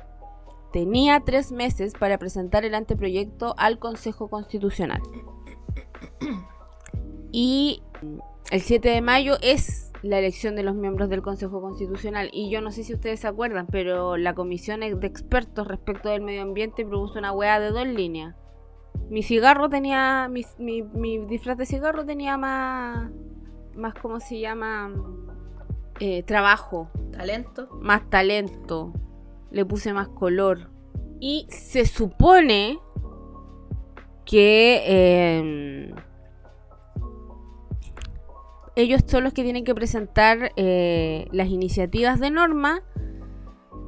tenía tres meses para presentar el anteproyecto al Consejo Constitucional. Y el 7 de mayo es la elección de los miembros del Consejo Constitucional. Y yo no sé si ustedes se acuerdan, pero la comisión de expertos respecto del medio ambiente propuso una hueá de dos líneas. Mi cigarro tenía, mi, mi, disfraz de cigarro tenía más, más, ¿cómo se llama? Eh, trabajo. Talento. Más talento le puse más color. Y se supone que em, ellos son los que tienen que presentar eh, las iniciativas de norma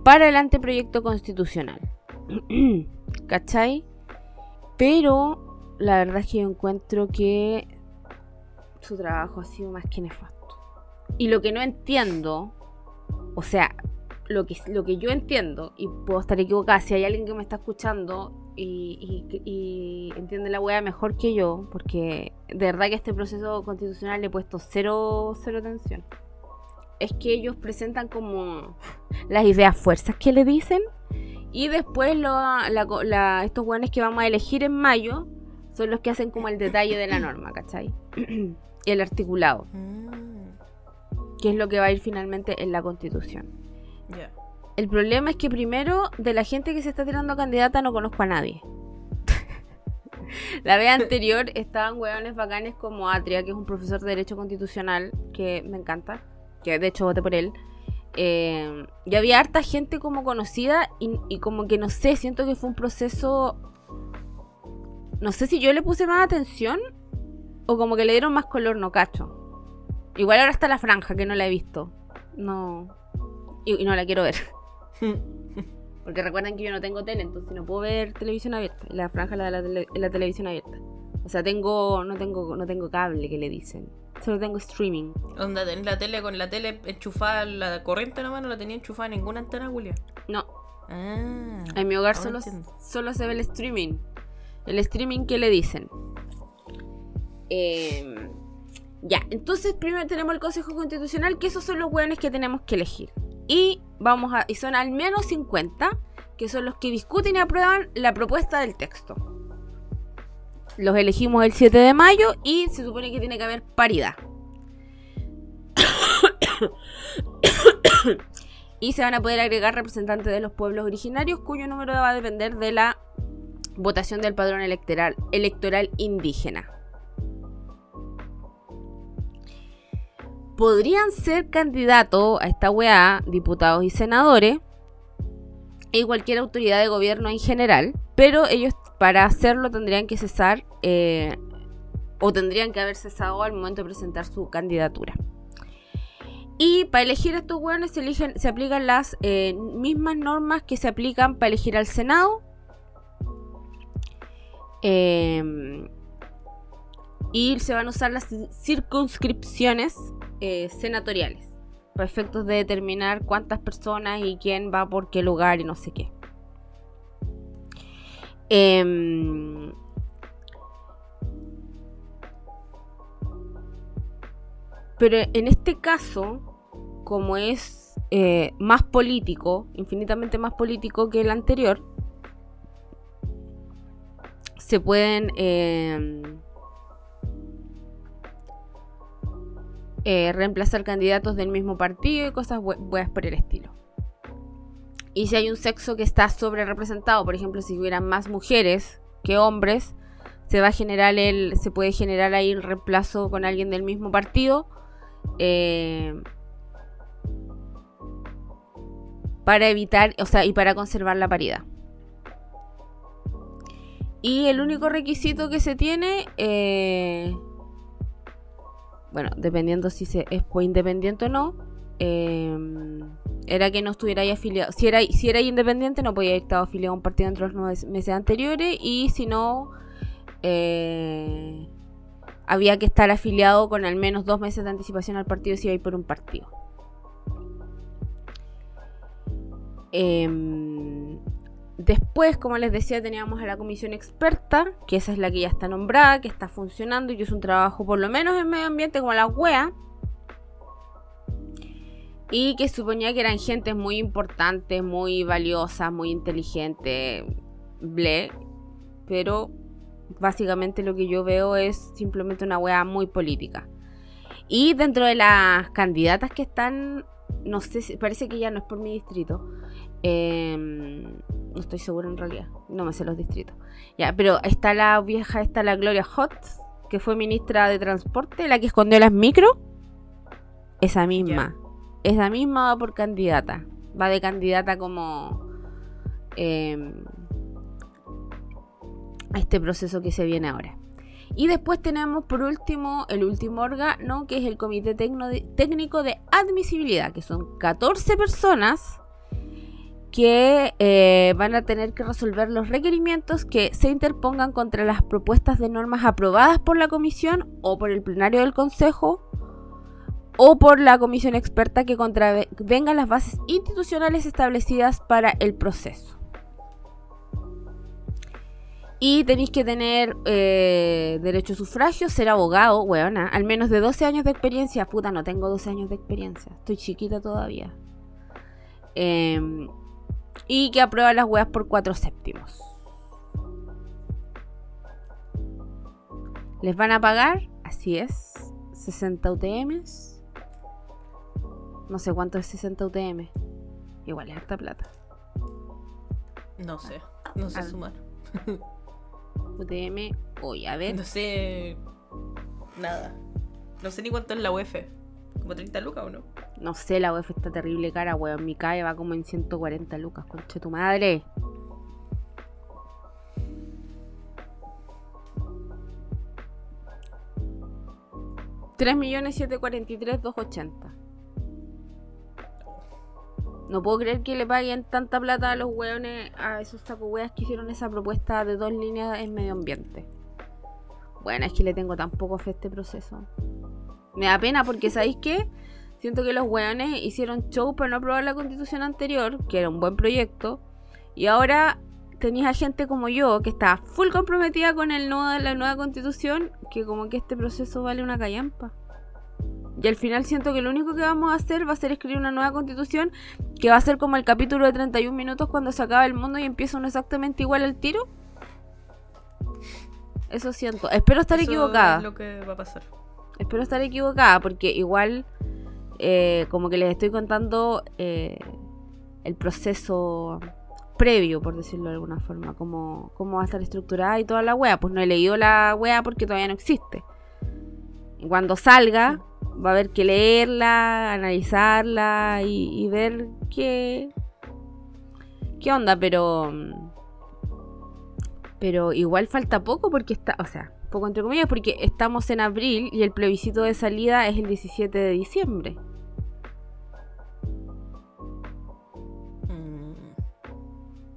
para el anteproyecto constitucional. (clears throat) ¿Cachai? Pero la verdad es que yo encuentro que su trabajo ha sido más que nefasto. Y lo que no entiendo, o sea, lo que, lo que yo entiendo, y puedo estar equivocada, si hay alguien que me está escuchando y, entiende la weá mejor que yo, porque de verdad que este proceso constitucional le he puesto cero, cero atención. es que ellos presentan como las ideas fuerzas que le dicen. Y después estos buenos que vamos a elegir en mayo son los que hacen como el detalle de la norma, ¿cachai? (clears throat) el articulado. Mm. Que es lo que va a ir finalmente en la constitución. El problema es que primero, de la gente que se está tirando candidata no conozco a nadie. (laughs) la vez anterior estaban hueones bacanes como Atria, que es un profesor de Derecho Constitucional, que me encanta, que de hecho voté por él. Eh, y había harta gente como conocida y, como que no sé, siento que fue un proceso... No sé si yo le puse más atención o como que le dieron más color, no cacho. Igual ahora está la franja, que no la he visto. No. Y no la quiero ver. (laughs) Porque recuerden que yo no tengo tele, entonces no puedo ver televisión abierta. La franja la, la, la televisión abierta. O sea, tengo no tengo no tengo cable que le dicen. Solo tengo streaming. Onda, en la tele con la tele enchufada la corriente nomás no la tenía enchufada ninguna antena, Julia. No. Ah, en mi hogar solo, solo se ve el streaming. El streaming que le dicen. Eh, ya, entonces primero tenemos el Consejo Constitucional, que esos son los hueones que tenemos que elegir. Y vamos a. Y son al menos 50, que son los que discuten y aprueban la propuesta del texto. Los elegimos el 7 de mayo y se supone que tiene que haber paridad. y se van a poder agregar representantes de los pueblos originarios cuyo número va a depender de la votación del padrón electoral, electoral indígena. Podrían ser candidatos a esta weá diputados y senadores y cualquier autoridad de gobierno en general, pero ellos para hacerlo tendrían que cesar eh, o tendrían que haber cesado al momento de presentar su candidatura. Y para elegir a estos weones se, eligen, se aplican las eh, mismas normas que se aplican para elegir al Senado. Em, y se van a usar las circunscripciones eh, senatoriales, para efectos de determinar cuántas personas y quién va por qué lugar y no sé qué. Em, pero en este caso, como es eh, más político, infinitamente más político que el anterior, se pueden Eh, reemplazar candidatos del mismo partido y cosas buenas por el estilo. Y si hay un sexo que está sobre representado, por ejemplo, si hubieran más mujeres que hombres, se va a generar el, se puede generar ahí el reemplazo con alguien del mismo partido. Eh, para evitar, o sea, y para conservar la paridad. Y el único requisito que se tiene eh, bueno, dependiendo si se es independiente o no, em, era que no estuviera ahí afiliado. Si era, si era independiente, no podía haber estado afiliado a un partido dentro de los nueve meses anteriores. Y si no, eh, había que estar afiliado con al menos dos meses de anticipación al partido si iba a ir por un partido. Eh, Después, como les decía, teníamos a la comisión experta, que esa es la que ya está nombrada, que está funcionando y que es un trabajo por lo menos en medio ambiente como la wea. Y que suponía que eran gente muy importantes, muy valiosas, muy inteligentes, ble. Pero básicamente lo que yo veo es simplemente una wea muy política. Y dentro de las candidatas que están, no sé, si, parece que ya no es por mi distrito. Eh, no estoy seguro en realidad. No me sé los distritos. Ya, pero está la vieja, está la Gloria Hot, que fue ministra de Transporte, la que escondió las micro. Esa misma. Esa misma va por candidata. Va de candidata como em, a este proceso que se viene ahora. Y después tenemos por último el último órgano, que es el Comité Técnico de Admisibilidad, que son 14 personas que eh, van a tener que resolver los requerimientos que se interpongan contra las propuestas de normas aprobadas por la comisión o por el plenario del consejo o por la comisión experta que contravengan las bases institucionales establecidas para el proceso. Y tenéis que tener eh, derecho a sufragio, ser abogado, weona, al menos de 12 años de experiencia. Puta, no tengo 12 años de experiencia, estoy chiquita todavía. Em, y que aprueba las weas por 4 séptimos. Les van a pagar, así es, 60 UTMs. No sé cuánto es 60 UTM. Igual es harta plata. No sé, no sé Ah. sumar. (laughs) UTM, hoy, a ver. No sé nada. No sé ni cuánto es la UF. ¿Como 30 lucas o no? No sé, la UF está terrible cara, weón. Mi CAE va como en 140 lucas, conche tu madre. Tres millones siete cuarenta y tres dos ochenta. No puedo creer que le paguen tanta plata a los weones, a esos saco weas que hicieron esa propuesta de dos líneas en medio ambiente. Bueno, es que le tengo tan poco fe a este proceso. Me da pena porque, ¿sabéis qué? Siento que los weones hicieron show para no aprobar la constitución anterior, que era un buen proyecto, y ahora tenéis a gente como yo que está full comprometida con el nuevo, la nueva constitución, que como que este proceso vale una callampa. Y al final siento que lo único que vamos a hacer va a ser escribir una nueva constitución que va a ser como el capítulo de 31 minutos cuando se acaba el mundo y empieza uno exactamente igual al tiro. Eso siento. Espero estar Eso equivocada. Es lo que va a pasar. Espero estar equivocada porque igual eh, como que les estoy contando eh, el proceso previo, por decirlo de alguna forma, cómo, cómo va a estar estructurada y toda la wea. Pues no he leído la wea porque todavía no existe. Cuando salga va a haber que leerla, analizarla y, y ver qué, qué onda, pero... Pero igual falta poco porque está, o sea, poco entre comillas, porque estamos en abril y el plebiscito de salida es el 17 de diciembre.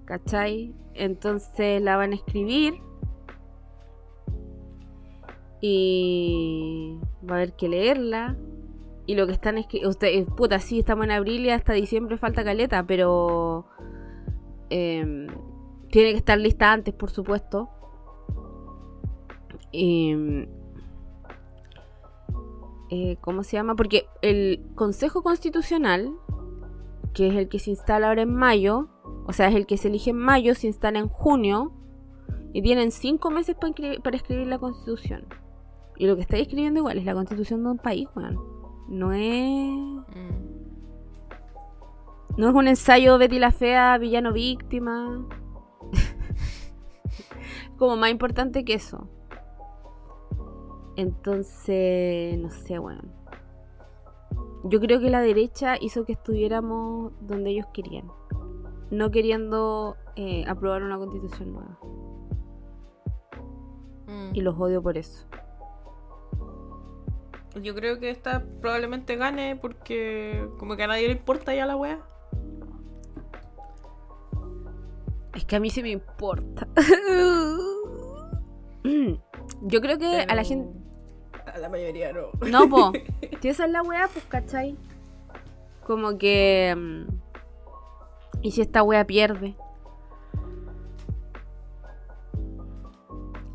¿Cachai? Entonces la van a escribir. Y va a haber que leerla. Y lo que están escribiendo. Ustedes, puta, sí, estamos en abril y hasta diciembre falta caleta, pero. em, tiene que estar lista antes, por supuesto. Em, eh, ¿Cómo se llama? Porque el Consejo Constitucional, que es el que se instala ahora en mayo, o sea, es el que se elige en mayo, se instala en junio, y tienen cinco meses para, para escribir la Constitución. Y lo que estáis escribiendo igual es la Constitución de un país, weón. No es. mm. No es un ensayo Betty la Fea, villano víctima. (laughs) Como más importante que eso. Entonces, no sé, weón. Yo creo que la derecha hizo que estuviéramos donde ellos querían. No queriendo eh, aprobar una constitución nueva. Mm. Y los odio por eso. Yo creo que esta probablemente gane porque como que a nadie le importa ya la wea. Es que a mí sí me importa. (laughs) Yo creo que a la gente... A la mayoría no. No, po. (laughs) Si esa es la weá, pues, ¿cachai? Como que. ¿Y si esta weá pierde?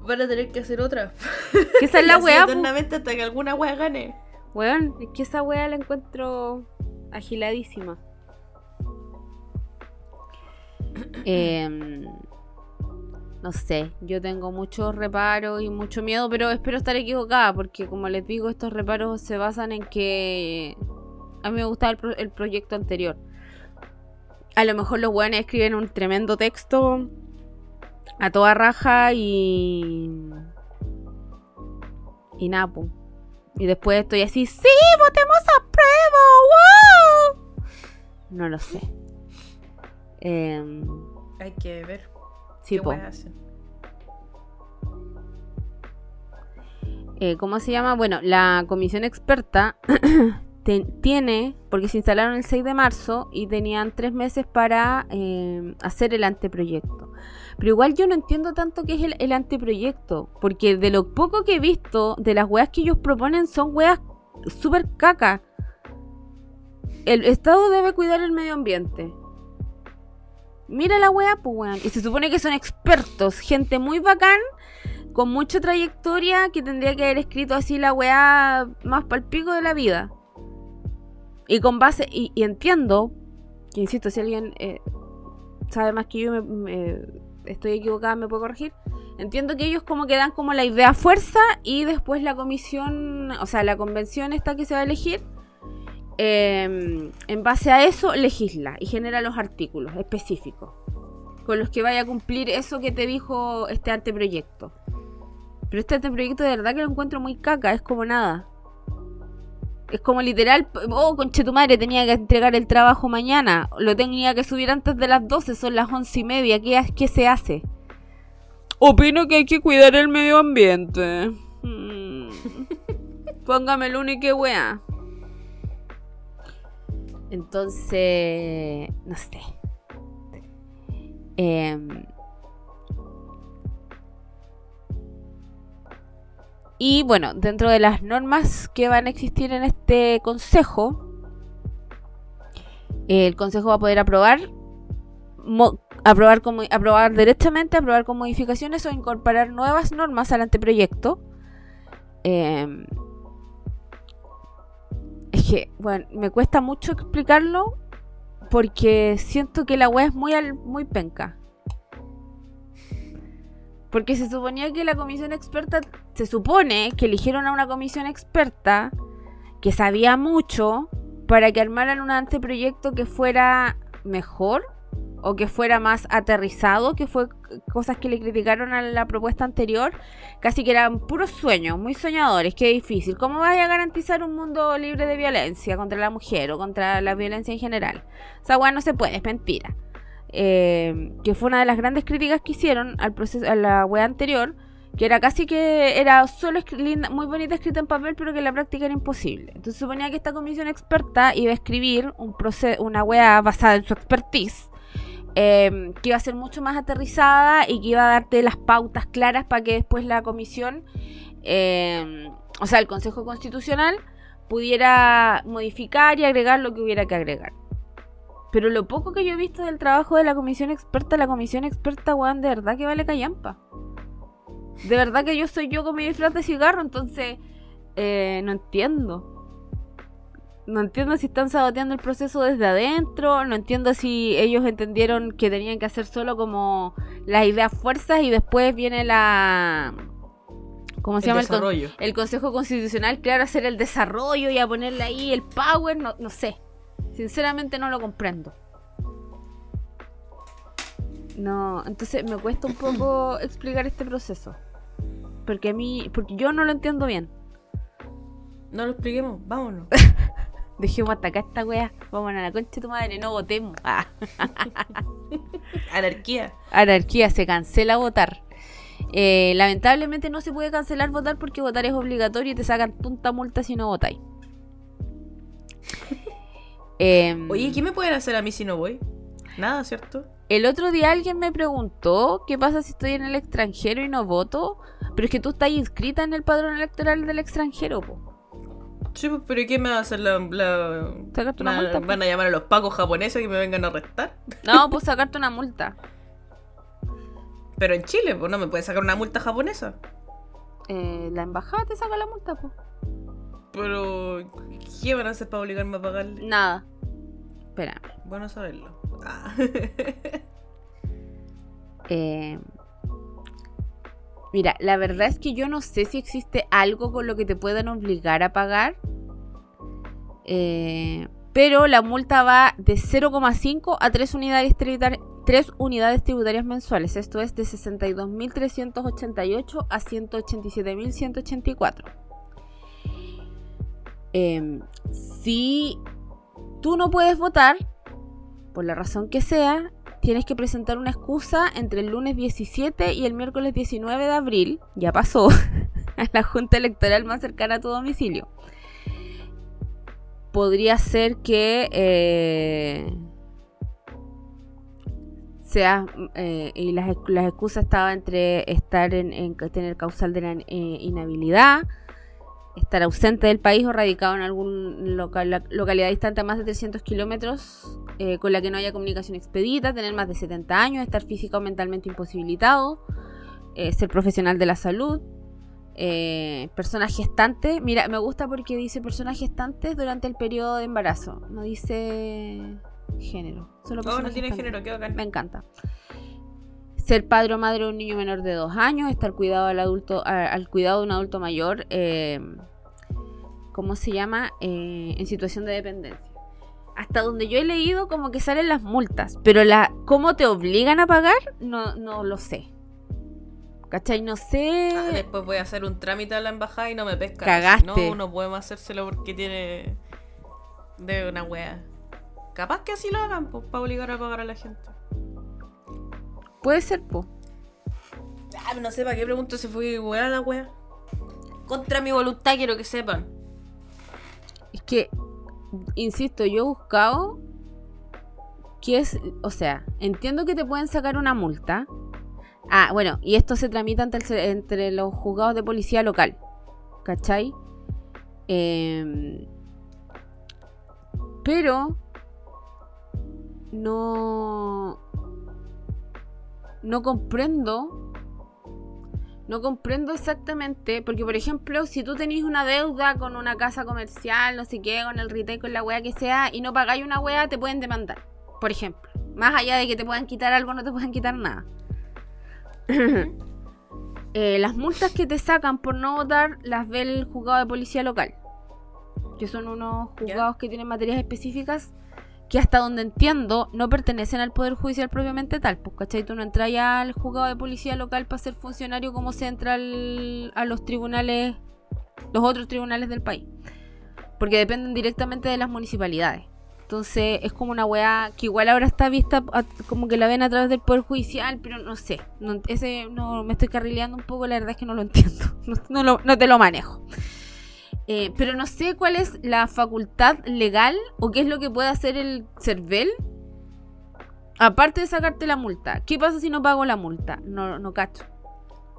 Van a tener que hacer otra. (laughs) Que esa es la (laughs) pues. eternamente hasta que alguna wea gane. Weón, es que esa weá la encuentro agiladísima. (clears throat) Em, no sé, yo tengo muchos reparos y mucho miedo, pero espero estar equivocada porque como les digo, estos reparos se basan en que a mí me gustaba el, pro- el proyecto anterior. A lo mejor los weones escriben un tremendo texto a toda raja y... Y nada, po. Y después estoy así, ¡Sí! ¡Votemos a prueba! ¡Wow! No lo sé. Em, Hay que ver sí, qué. Eh, ¿Cómo se llama? Bueno, la comisión experta (clears throat) te- tiene, porque se instalaron el 6 de marzo y tenían tres meses para eh, hacer el anteproyecto. Pero igual yo no entiendo tanto qué es el, anteproyecto, porque de lo poco que he visto de las weas que ellos proponen son weas súper caca. El Estado debe cuidar el medio ambiente. Mira la weá, pues weón. Y se supone que son expertos, gente muy bacán, con mucha trayectoria, que tendría que haber escrito así la weá más palpico de la vida. Y con base, y, entiendo, que insisto, si alguien eh, sabe más que yo, me, estoy equivocada, me puede corregir. Entiendo que ellos como que dan como la idea fuerza y después la comisión, o sea, la convención esta que se va a elegir, em, en base a eso legisla y genera los artículos específicos con los que vaya a cumplir eso que te dijo este anteproyecto. Pero este anteproyecto de verdad que lo encuentro muy caca, es como nada. Es como literal, oh, conche tu madre, tenía que entregar el trabajo mañana. Lo tenía que subir antes de las 12, son las once y media. ¿Qué, qué se hace? Opino que hay que cuidar el medio ambiente. Mm. (laughs) Póngame el único wea. Entonces, no sé. Eh, Y bueno, dentro de las normas que van a existir en este consejo, el consejo va a poder aprobar, aprobar, como, aprobar directamente, aprobar con modificaciones o incorporar nuevas normas al anteproyecto. Em, es que, bueno, me cuesta mucho explicarlo porque siento que la web es muy, muy penca. Porque se suponía que la comisión experta, se supone que eligieron a una comisión experta que sabía mucho para que armaran un anteproyecto que fuera mejor o que fuera más aterrizado, que fue cosas que le criticaron a la propuesta anterior, casi que eran puros sueños, muy soñadores, qué difícil. ¿Cómo vas a garantizar un mundo libre de violencia contra la mujer o contra la violencia en general? O sea, bueno, no se puede, es mentira. Eh, que fue una de las grandes críticas que hicieron al proceso, a la web anterior, que era casi que era solo muy bonita escrita en papel, pero que en la práctica era imposible. Entonces suponía que esta comisión experta iba a escribir un una web basada en su expertise, eh, que iba a ser mucho más aterrizada y que iba a darte las pautas claras para que después la comisión, eh, o sea, el Consejo Constitucional, pudiera modificar y agregar lo que hubiera que agregar. Pero lo poco que yo he visto del trabajo de la comisión experta, la comisión experta, weón, de verdad que vale callampa. De verdad que yo soy yo con mi disfraz de cigarro, entonces eh, no entiendo. No entiendo si están saboteando el proceso desde adentro, no entiendo si ellos entendieron que tenían que hacer solo como las ideas fuerzas y después viene la... ¿Cómo se llama? Desarrollo. El, el Consejo Constitucional, claro, hacer el desarrollo y a ponerle ahí el power, no, no sé. Sinceramente no lo comprendo. No, entonces me cuesta un poco (clears throat) explicar este proceso. Porque a mí, porque yo no lo entiendo bien. No lo expliquemos, vámonos. (laughs) Dejemos atacar esta wea. Vámonos a la concha de tu madre, no votemos. Ah. (laughs) Anarquía. Anarquía, se cancela votar. Eh, lamentablemente no se puede cancelar votar porque votar es obligatorio y te sacan punta multa si no votáis. Em, Oye, ¿qué me pueden hacer a mí si no voy? Nada, ¿cierto? El otro día alguien me preguntó qué pasa si estoy en el extranjero y no voto. Pero es que tú estás inscrita en el padrón electoral del extranjero, po. Sí, pues, pero ¿qué me va a hacer la... Sacarte una multa, ¿Van a llamar a los pacos japoneses que me vengan a arrestar? No, pues sacarte una multa. (laughs) Pero en Chile, pues no me puede sacar una multa japonesa. Eh, la embajada te saca la multa, pues. Pero, ¿qué van a hacer para obligarme a pagarle? Nada. Espera. Bueno saberlo. Ah. (laughs) eh, mira, la verdad es que yo no sé si existe algo con lo que te puedan obligar a pagar. Eh, pero la multa va de 0,5 a 3 unidades, 3 unidades tributarias mensuales. Esto es de 62.388 a 187.184. Em, si tú no puedes votar, por la razón que sea, tienes que presentar una excusa entre el lunes 17 y el miércoles 19 de abril, ya pasó, (laughs) a la junta electoral más cercana a tu domicilio. Podría ser que eh, sea, eh, y las, excusas estaban entre estar en, tener causal de la eh, inhabilidad, estar ausente del país o radicado en alguna localidad distante a más de 300 kilómetros eh, con la que no haya comunicación expedita, tener más de 70 años, estar física o mentalmente imposibilitado, eh, ser profesional de la salud, eh, personas gestantes. Mira, me gusta porque dice personas gestantes durante el periodo de embarazo, no dice género. Solo No, tiene gestantes. género, qué bacán. Me encanta. Ser padre o madre de un niño menor de dos años, estar cuidado al adulto, al cuidado de un adulto mayor, eh, ¿cómo se llama? Eh, en situación de dependencia. Hasta donde yo he leído como que salen las multas, pero la cómo te obligan a pagar no, no lo sé. ¿Cachai? No sé. Ah, después voy a hacer un trámite a la embajada y no me pescan. Cagaste. No, no podemos hacérselo porque tiene. de una wea. Capaz que así lo hagan, pues, para obligar a pagar a la gente. Puede ser, po. Ah, no sé para qué pregunto si fue wea la wea. Contra mi voluntad quiero que sepan. Es que, insisto, yo he buscado que es, o sea, entiendo que te pueden sacar una multa. Ah, bueno, y esto se tramita entre, el entre los juzgados de policía local. ¿Cachai? Em, pero no no comprendo no comprendo exactamente, porque por ejemplo, si tú tenés una deuda con una casa comercial, no sé qué, con el retail, con la wea que sea, y no pagáis una wea, te pueden demandar. Por ejemplo. Más allá de que te puedan quitar algo, no te pueden quitar nada. Eh, las multas que te sacan por no votar las ve el juzgado de policía local. Que son unos juzgados que tienen materias específicas que hasta donde entiendo no pertenecen al Poder Judicial propiamente tal. Pues, ¿cachai? Tú no entras ya al juzgado de policía local para ser funcionario como se entra al- a los tribunales, los otros tribunales del país. Porque dependen directamente de las municipalidades. Entonces es como una weá que igual ahora está vista como que la ven a través del Poder Judicial, pero no sé. No, ese no me estoy carrileando un poco, la verdad es que no lo entiendo. (laughs) No lo- no te lo manejo. Eh, pero no sé cuál es la facultad legal o qué es lo que puede hacer el CERVEL. Aparte de sacarte la multa. ¿Qué pasa si no pago la multa? No, no cacho.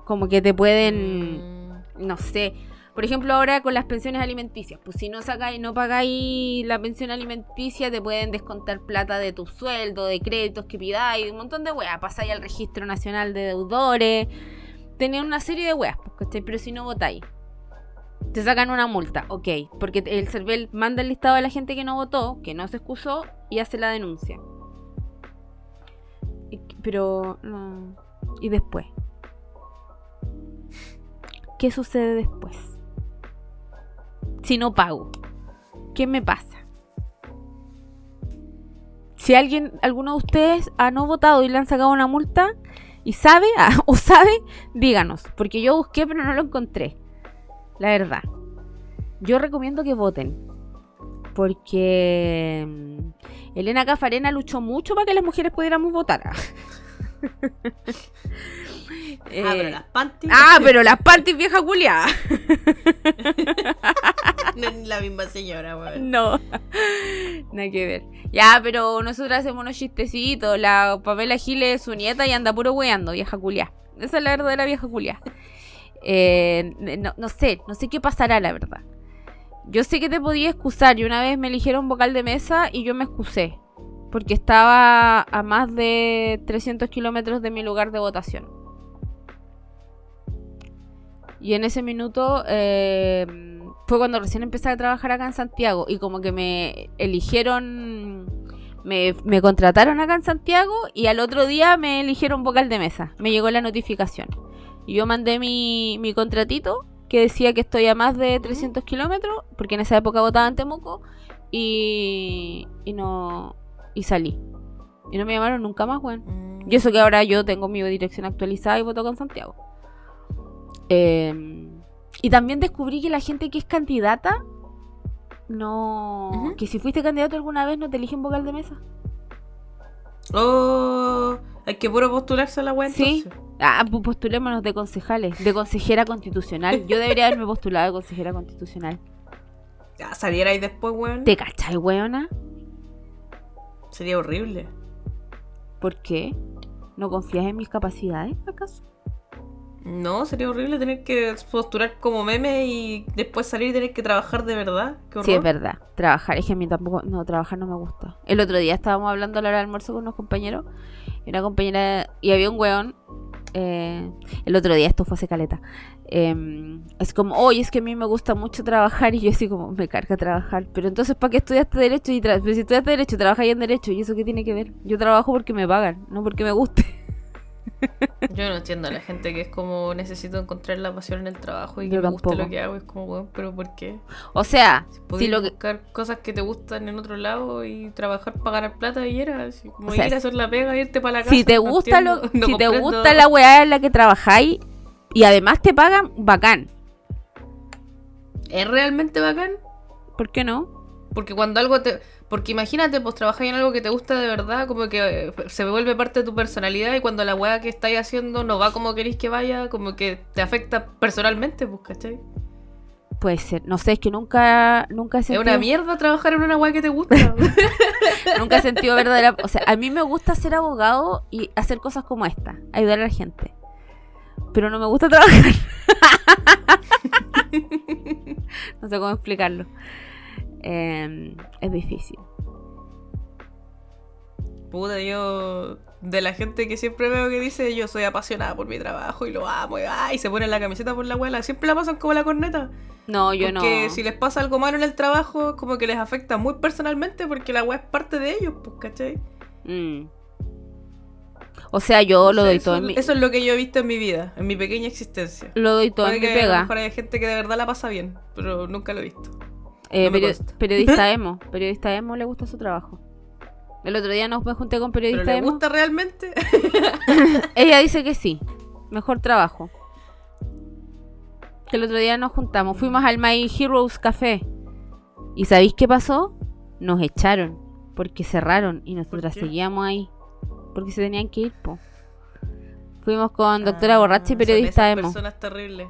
Como que te pueden Mm, no sé. Por ejemplo, ahora con las pensiones alimenticias, pues si no sacáis, no pagáis la pensión alimenticia, te pueden descontar plata de tu sueldo, de créditos que pidáis, un montón de weas. Pasáis al registro nacional de deudores, tener una serie de weas, pues, ¿cachai? Pero si no votáis, te sacan una multa, ok. Porque el CERVEL manda el listado de la gente que no votó, que no se excusó, y hace la denuncia. Pero. ¿Y después? ¿Qué sucede después? Si no pago, ¿qué me pasa? Si alguien, alguno de ustedes ha no votado y le han sacado una multa y sabe (laughs) o sabe, díganos, porque yo busqué pero no lo encontré. La verdad. Yo recomiendo que voten. Porque mm, Elena Cafarena luchó mucho para que las mujeres pudiéramos votar. Eh, (laughs) Ah, pero las panties. Ah, pero las panties vieja culiada. (laughs) no es la misma señora, weón. No. Nada que ver. Ya, pero nosotros hacemos unos chistecitos. La Pamela Giles es su nieta y anda puro weando, vieja culia. Esa es la verdadera vieja culia. Eh, no, no sé, no sé qué pasará, la verdad. Yo sé que te podía excusar. Y una vez me eligieron vocal de mesa y yo me excusé. Porque estaba a más de 300 kilómetros de mi lugar de votación. Y en ese minuto eh, fue cuando recién empecé a trabajar acá en Santiago. Y como que me eligieron, me, me contrataron acá en Santiago y al otro día me eligieron vocal de mesa. Me llegó la notificación. Y yo mandé mi, mi contratito que decía que estoy a más de 300 kilómetros, porque en esa época votaba en Temuco, y, y no y salí. Y no me llamaron nunca más, weón. Mm. Y eso que ahora yo tengo mi dirección actualizada y voto con Santiago. Eh, y también descubrí que la gente que es candidata, no. Que si fuiste candidato alguna vez no te eligen vocal de mesa. Oh, hay que puro postularse a la wea Sí. Ah, pues postulémonos de concejales, de consejera constitucional. Yo debería haberme postulado de consejera constitucional. Ya, saliera ahí después, weón. ¿Te cachai, weona? Sería horrible. ¿Por qué? ¿No confías en mis capacidades, acaso? No, sería horrible tener que postular como meme y después salir y tener que trabajar de verdad. Sí, es verdad. Trabajar, es que a mí tampoco, no, trabajar no me gusta. El otro día estábamos hablando a la hora del almuerzo con unos compañeros. Y una compañera, y había un weón. eh, el otro día, esto fue hace caleta. eh, es como, oye, es que a mí me gusta mucho trabajar. Y yo así como, me carga trabajar. Pero entonces, ¿para qué estudiaste Derecho? Y si estudiaste Derecho, trabajas en Derecho. ¿Y eso qué tiene que ver? Yo trabajo porque me pagan, no porque me guste. Yo no entiendo a la gente que es como necesito encontrar la pasión en el trabajo y que Yo me guste lo que hago. Es como, bueno, pero ¿por qué? O sea, Podés si lo que, buscar cosas que te gustan en otro lado y trabajar para ganar plata y era así, como O sea, ir a hacer la pega, irte para la casa. si te no gusta lo, entiendo, (laughs) no si te gusta la weá en la que trabajáis y además te pagan, bacán. ¿Es realmente bacán? ¿Por qué no? Porque cuando algo te... Porque imagínate, pues trabajas en algo que te gusta de verdad, como que eh, se vuelve parte de tu personalidad y cuando la weá que estáis haciendo no va como queréis que vaya, como que te afecta personalmente, pues, ¿cachai? Puede ser. No sé, es que nunca, nunca he Es sentido, una mierda trabajar en una weá que te gusta. (laughs) nunca he sentido verdadera. O sea, a mí me gusta ser abogado y hacer cosas como esta, ayudar a la gente. Pero no me gusta trabajar. (laughs) no sé cómo explicarlo. Eh, es difícil. Puta, yo... De la gente que siempre veo que dice yo soy apasionada por mi trabajo y lo amo y, ah, y se ponen la camiseta por la abuela, siempre la pasan como la corneta. No, yo porque no. si les pasa algo malo en el trabajo, como que les afecta muy personalmente porque la weá es parte de ellos, pues, ¿cachai? Mm. O sea, yo lo O sea, doy eso, todo en mi, eso es lo que yo he visto en mi vida, en mi pequeña existencia. lo doy todo en Puede mi que a lo pega. mejor hay gente que de verdad la pasa bien, pero nunca lo he visto. Eh, No periodista emo. Periodista emo le gusta su trabajo. El otro día nos me junté con ¿Pero periodista le gusta realmente? (laughs) Ella dice que sí. Mejor trabajo. Que el otro día nos juntamos. Fuimos al My Heroes Café. ¿Y sabéis qué pasó? Nos echaron. Porque cerraron. Y nosotras seguíamos ahí. Porque se tenían que ir, po. Fuimos con doctora Ah, Borracha y periodista emo. personas terribles.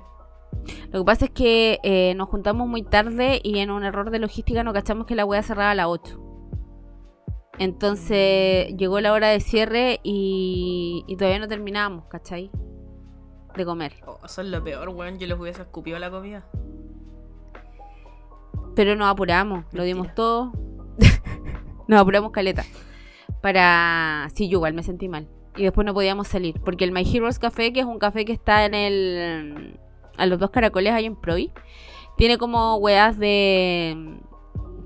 Lo que pasa es que eh, nos juntamos muy tarde y en un error de logística nos cachamos que la wea cerraba a las 8. Entonces llegó la hora de cierre y, y todavía no terminábamos, ¿cachai? De comer. Oh, son lo peor, weón. Yo les hubiese escupido la comida. Pero nos apuramos, lo dimos todo. (laughs) nos apuramos caleta. Para... Sí, yo igual me sentí mal. Y después no podíamos salir. Porque el My Heroes Café, que es un café que está en el... A los dos caracoles ahí en Provi. Tiene como weas de...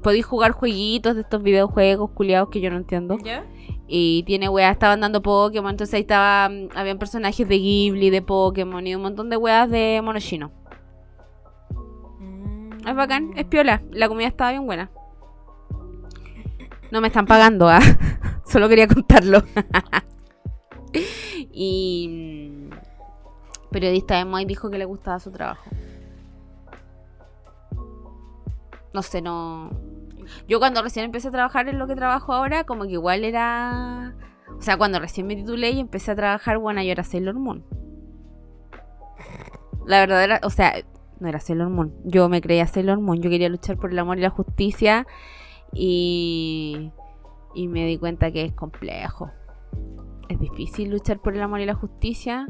Podéis jugar jueguitos de estos videojuegos culiados que yo no entiendo. ¿Ya? Y tiene weas, estaban dando Pokémon, entonces ahí estaba, mm, habían personajes de Ghibli, de Pokémon y un montón de weas de mono chino. Es bacán, es piola, la comida estaba bien buena. No me están pagando, ¿ah? (laughs) Solo quería contarlo. (laughs) y mm, periodista emo ahí dijo que le gustaba su trabajo. No sé, no. Yo cuando recién empecé a trabajar en lo que trabajo ahora, como que igual era. O sea, cuando recién me titulé y empecé a trabajar, bueno, yo era Sailor Moon. La verdad era, o sea, no era Sailor Moon. Yo me creía Sailor Moon. Yo quería luchar por el amor y la justicia. Y. Y me di cuenta que es complejo. Es difícil luchar por el amor y la justicia.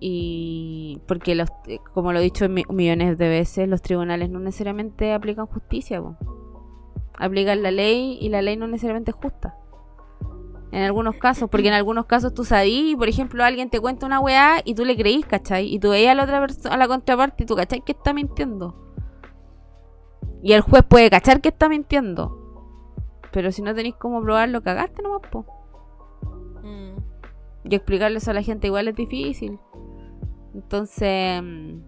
Y. Porque, los, como lo he dicho mi- millones de veces, los tribunales no necesariamente aplican justicia. Aplican la ley y la ley no necesariamente es justa. En algunos casos, porque en algunos casos tú sabís, por ejemplo, alguien te cuenta una weá y tú le creís, ¿cachai? Y tú veías a la otra persona, a la contraparte y tú, ¿cachai? Que está mintiendo. Y el juez puede cachar que está mintiendo. Pero si no tenéis cómo probarlo, cagaste nomás, po. Mm. Y explicarle eso a la gente igual es difícil. Entonces, mm,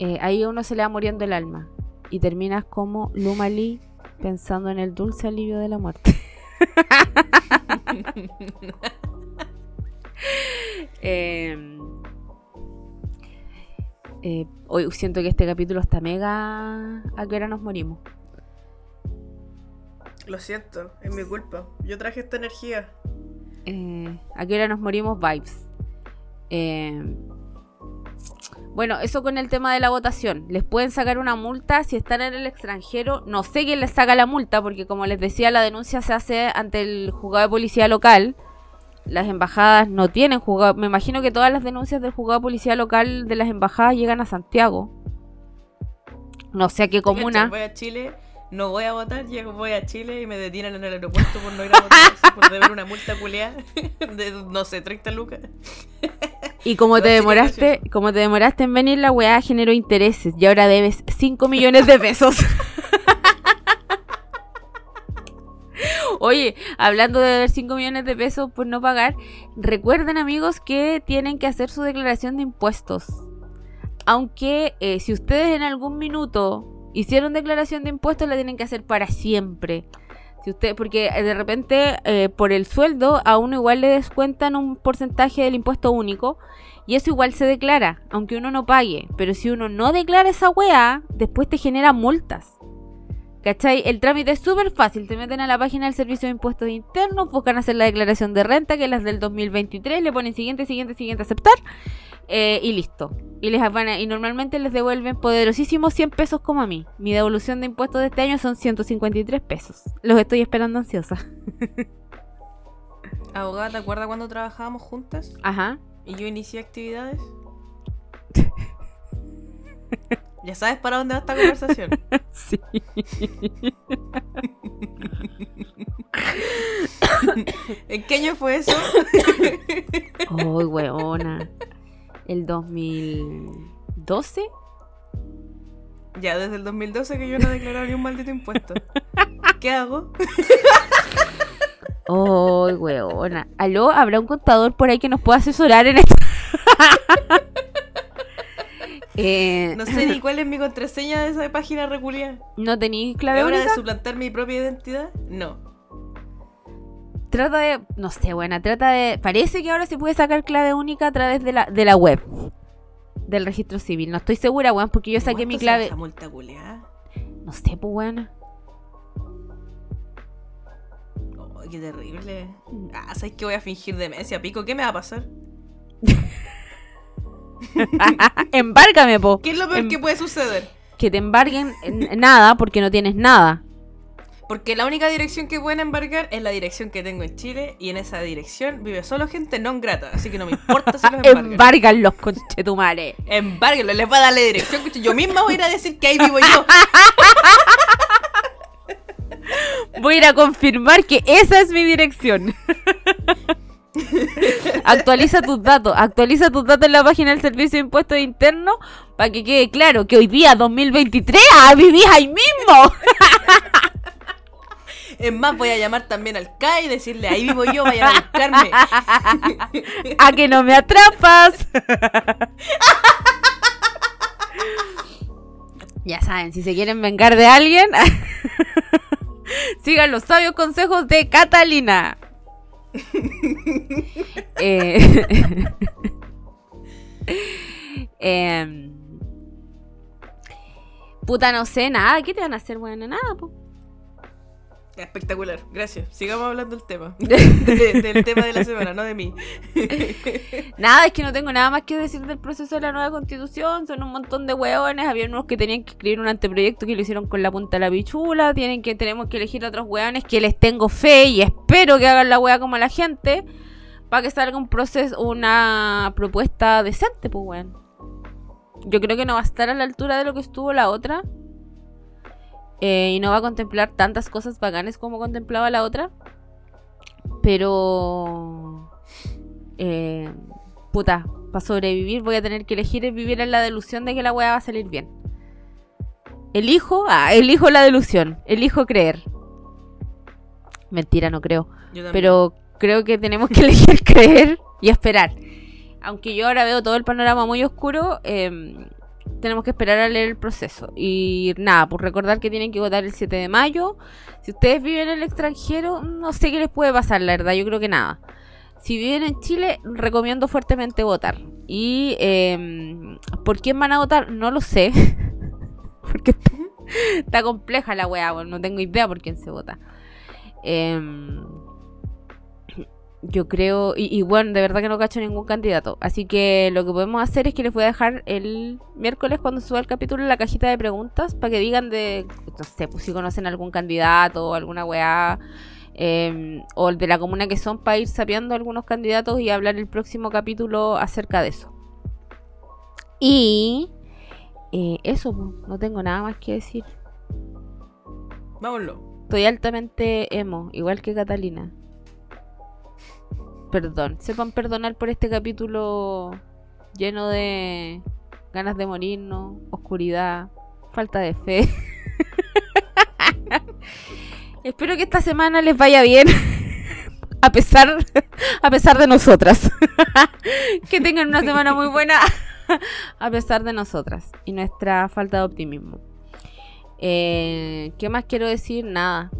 eh, ahí a uno se le va muriendo el alma. Y terminas como Lumali pensando en el dulce alivio de la muerte. (laughs) Eh, eh, hoy siento que este capítulo está mega. ¿A qué hora nos morimos? Lo siento, es mi culpa. Yo traje esta energía. Eh, ¿A qué hora nos morimos? Vibes. Eh, bueno, eso con el tema de la votación. Les pueden sacar una multa si están en el extranjero. No sé quién les saca la multa, porque como les decía, la denuncia se hace ante el juzgado de policía local. las embajadas no tienen juzgado. Me imagino que todas las denuncias del juzgado policía local de las embajadas llegan a Santiago. No sé a qué comuna. Voy a Chile, no voy a votar, llego, voy a Chile y me detienen en el aeropuerto por no ir a votar, por deber una multa culeada de, no sé, 30 lucas. Y como te demoraste, como te demoraste en venir, la weá generó intereses y ahora debes 5 millones de pesos. (laughs) Oye, hablando de deber 5 millones de pesos por no pagar, recuerden amigos que tienen que hacer su declaración de impuestos. Aunque eh, si ustedes en algún minuto hicieron declaración de impuestos, la tienen que hacer para siempre. Si usted, porque eh, de repente eh, por el sueldo a uno igual le descuentan un porcentaje del impuesto único y eso igual se declara, aunque uno no pague. Pero si uno no declara esa weá, después te genera multas. ¿Cachai? El trámite es súper fácil. Te meten a la página del Servicio de Impuestos Internos, buscan hacer la declaración de renta, que es la del 2023, le ponen siguiente, siguiente, siguiente, aceptar, eh, y listo. Y, les van y normalmente les devuelven poderosísimos 100 pesos como a mí. Mi devolución de impuestos de este año son 153 pesos. Los estoy esperando ansiosa. (laughs) Abogada, ¿te acuerdas cuando trabajábamos juntas? Ajá. ¿Y yo inicié actividades? (laughs) (laughs) Ya sabes para dónde va esta conversación. (laughs) sí. (coughs) ¿En qué año fue eso? Uy, weona. ¿El 2012? Ya, desde el 2012 que yo no he declarado ni un maldito impuesto. ¿Qué hago? (laughs) Uy, weona. ¿Aló? ¿Habrá un contador por ahí que nos pueda asesorar en esto? Eh, no sé ni (laughs) cuál es mi contraseña de esa página reculia. ¿No tenéis clave ¿Es hora única? de suplantar mi propia identidad? No. Trata de, no sé, buena, trata de, parece que ahora se puede sacar clave única a través de la, de la web del registro civil. No estoy segura, weón, porque yo saqué mi clave. Esa multa? No sé, pues buena. Oh, qué terrible. Ah, ¿sabes que voy a fingir demencia, pico? ¿Qué me va a pasar? (laughs) (laughs) Embárgame, po. ¿Qué es lo peor Em- que puede suceder? Que te embarguen en- nada porque no tienes nada. Porque la única dirección que pueden embargar es la dirección que tengo en Chile y en esa dirección vive solo gente no grata, así que no me importa si los (laughs) embargan. Embargan los conchetumares. Embárguenlo, les voy a dar la dirección. Yo misma voy a ir a decir que ahí vivo yo. (laughs) Voy a ir a confirmar que esa es mi dirección. Actualiza tus datos, actualiza tus datos en la página del Servicio de Impuestos Internos para que quede claro que hoy día 2023 ah, vivís ahí mismo. (laughs) Es más, voy a llamar también al CAI y decirle ahí vivo yo, vayan a buscarme. (laughs) a que no me atrapas. (laughs) ya saben, si se quieren vengar de alguien, sigan los sabios consejos de Catalina. Eh, (laughs) em, puta, no sé, nada. ¿Qué te van a hacer, bueno? Nada, po. Espectacular, gracias. Sigamos hablando del tema. (laughs) De- del tema de la semana, no de mí. (laughs) Nada, es que no tengo nada más que decir del proceso de la nueva constitución. Son un montón de hueones. Había unos que tenían que escribir un anteproyecto que lo hicieron con la punta de la pichula. Tienen que, tenemos que elegir a otros hueones que les tengo fe y espero que hagan la hueá como la gente. Para que salga un proceso, una propuesta decente, pues weón. Yo creo que no va a estar a la altura de lo que estuvo la otra. Eh, y no va a contemplar tantas cosas bacanes como contemplaba la otra. Pero. Eh, puta, para sobrevivir voy a tener que elegir vivir en la delusión de que la weá va a salir bien. Elijo, ah, elijo la delusión, elijo creer. Mentira, no creo. Pero creo que tenemos que (laughs) elegir creer y esperar. Aunque yo ahora veo todo el panorama muy oscuro, eh, tenemos que esperar a leer el proceso. Y nada, pues recordar que tienen que votar el 7 de mayo. Si ustedes viven en el extranjero, no sé qué les puede pasar, la verdad, yo creo que nada. Si viven en Chile, recomiendo fuertemente votar. Y eh, por quién van a votar, no lo sé. (laughs) Porque está, compleja la weá, bueno, no tengo idea por quién se vota. Em, yo creo, y, y bueno, de verdad que no cacho ningún candidato. Así que lo que podemos hacer es que les voy a dejar el miércoles cuando suba el capítulo en la cajita de preguntas para que digan de, no sé, pues si conocen algún candidato o alguna weá. em, o de la comuna que son para ir sapeando algunos candidatos y hablar el próximo capítulo acerca de eso. Y eh, eso, no tengo nada más que decir. Vámonos. Estoy altamente emo, igual que Catalina. Perdón, sepan perdonar por este capítulo lleno de ganas de morirnos, oscuridad, falta de fe. (laughs) Espero que esta semana les vaya bien. (laughs) A pesar, a pesar de nosotras. (laughs) que tengan una semana muy buena. A pesar de nosotras. Y nuestra falta de optimismo. Eh, ¿Qué más quiero decir? Nada.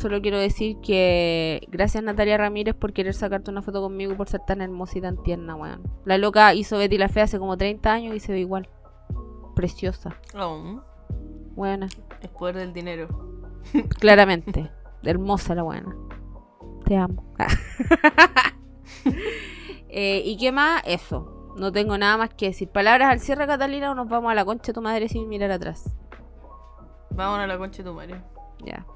Solo quiero decir que gracias Natalia Ramírez por querer sacarte una foto conmigo y por ser tan hermosa y tan tierna, weón. La loca hizo Betty la Fea hace como 30 años y se ve igual. Preciosa. Oh, Buena. el poder del dinero. (laughs) Claramente. Hermosa la buena. Te amo. (laughs) Eh, ¿Y qué más? Eso. No tengo nada más que decir. Palabras al cierre, Catalina, o nos vamos a la concha de tu madre sin mirar atrás. Vámonos a la concha de tu madre. Ya.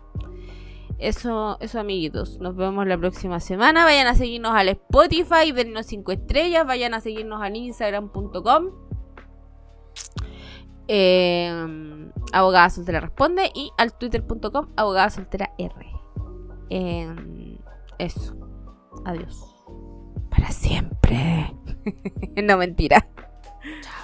Eso, eso, amiguitos. Nos vemos la próxima semana. Vayan a seguirnos al Spotify, dennos 5 estrellas. Vayan a seguirnos al Instagram.com. Eh, abogada soltera responde. Y al Twitter.com, abogada soltera R. Eh, eso. Adiós. Para siempre. (laughs) no mentira. Chao.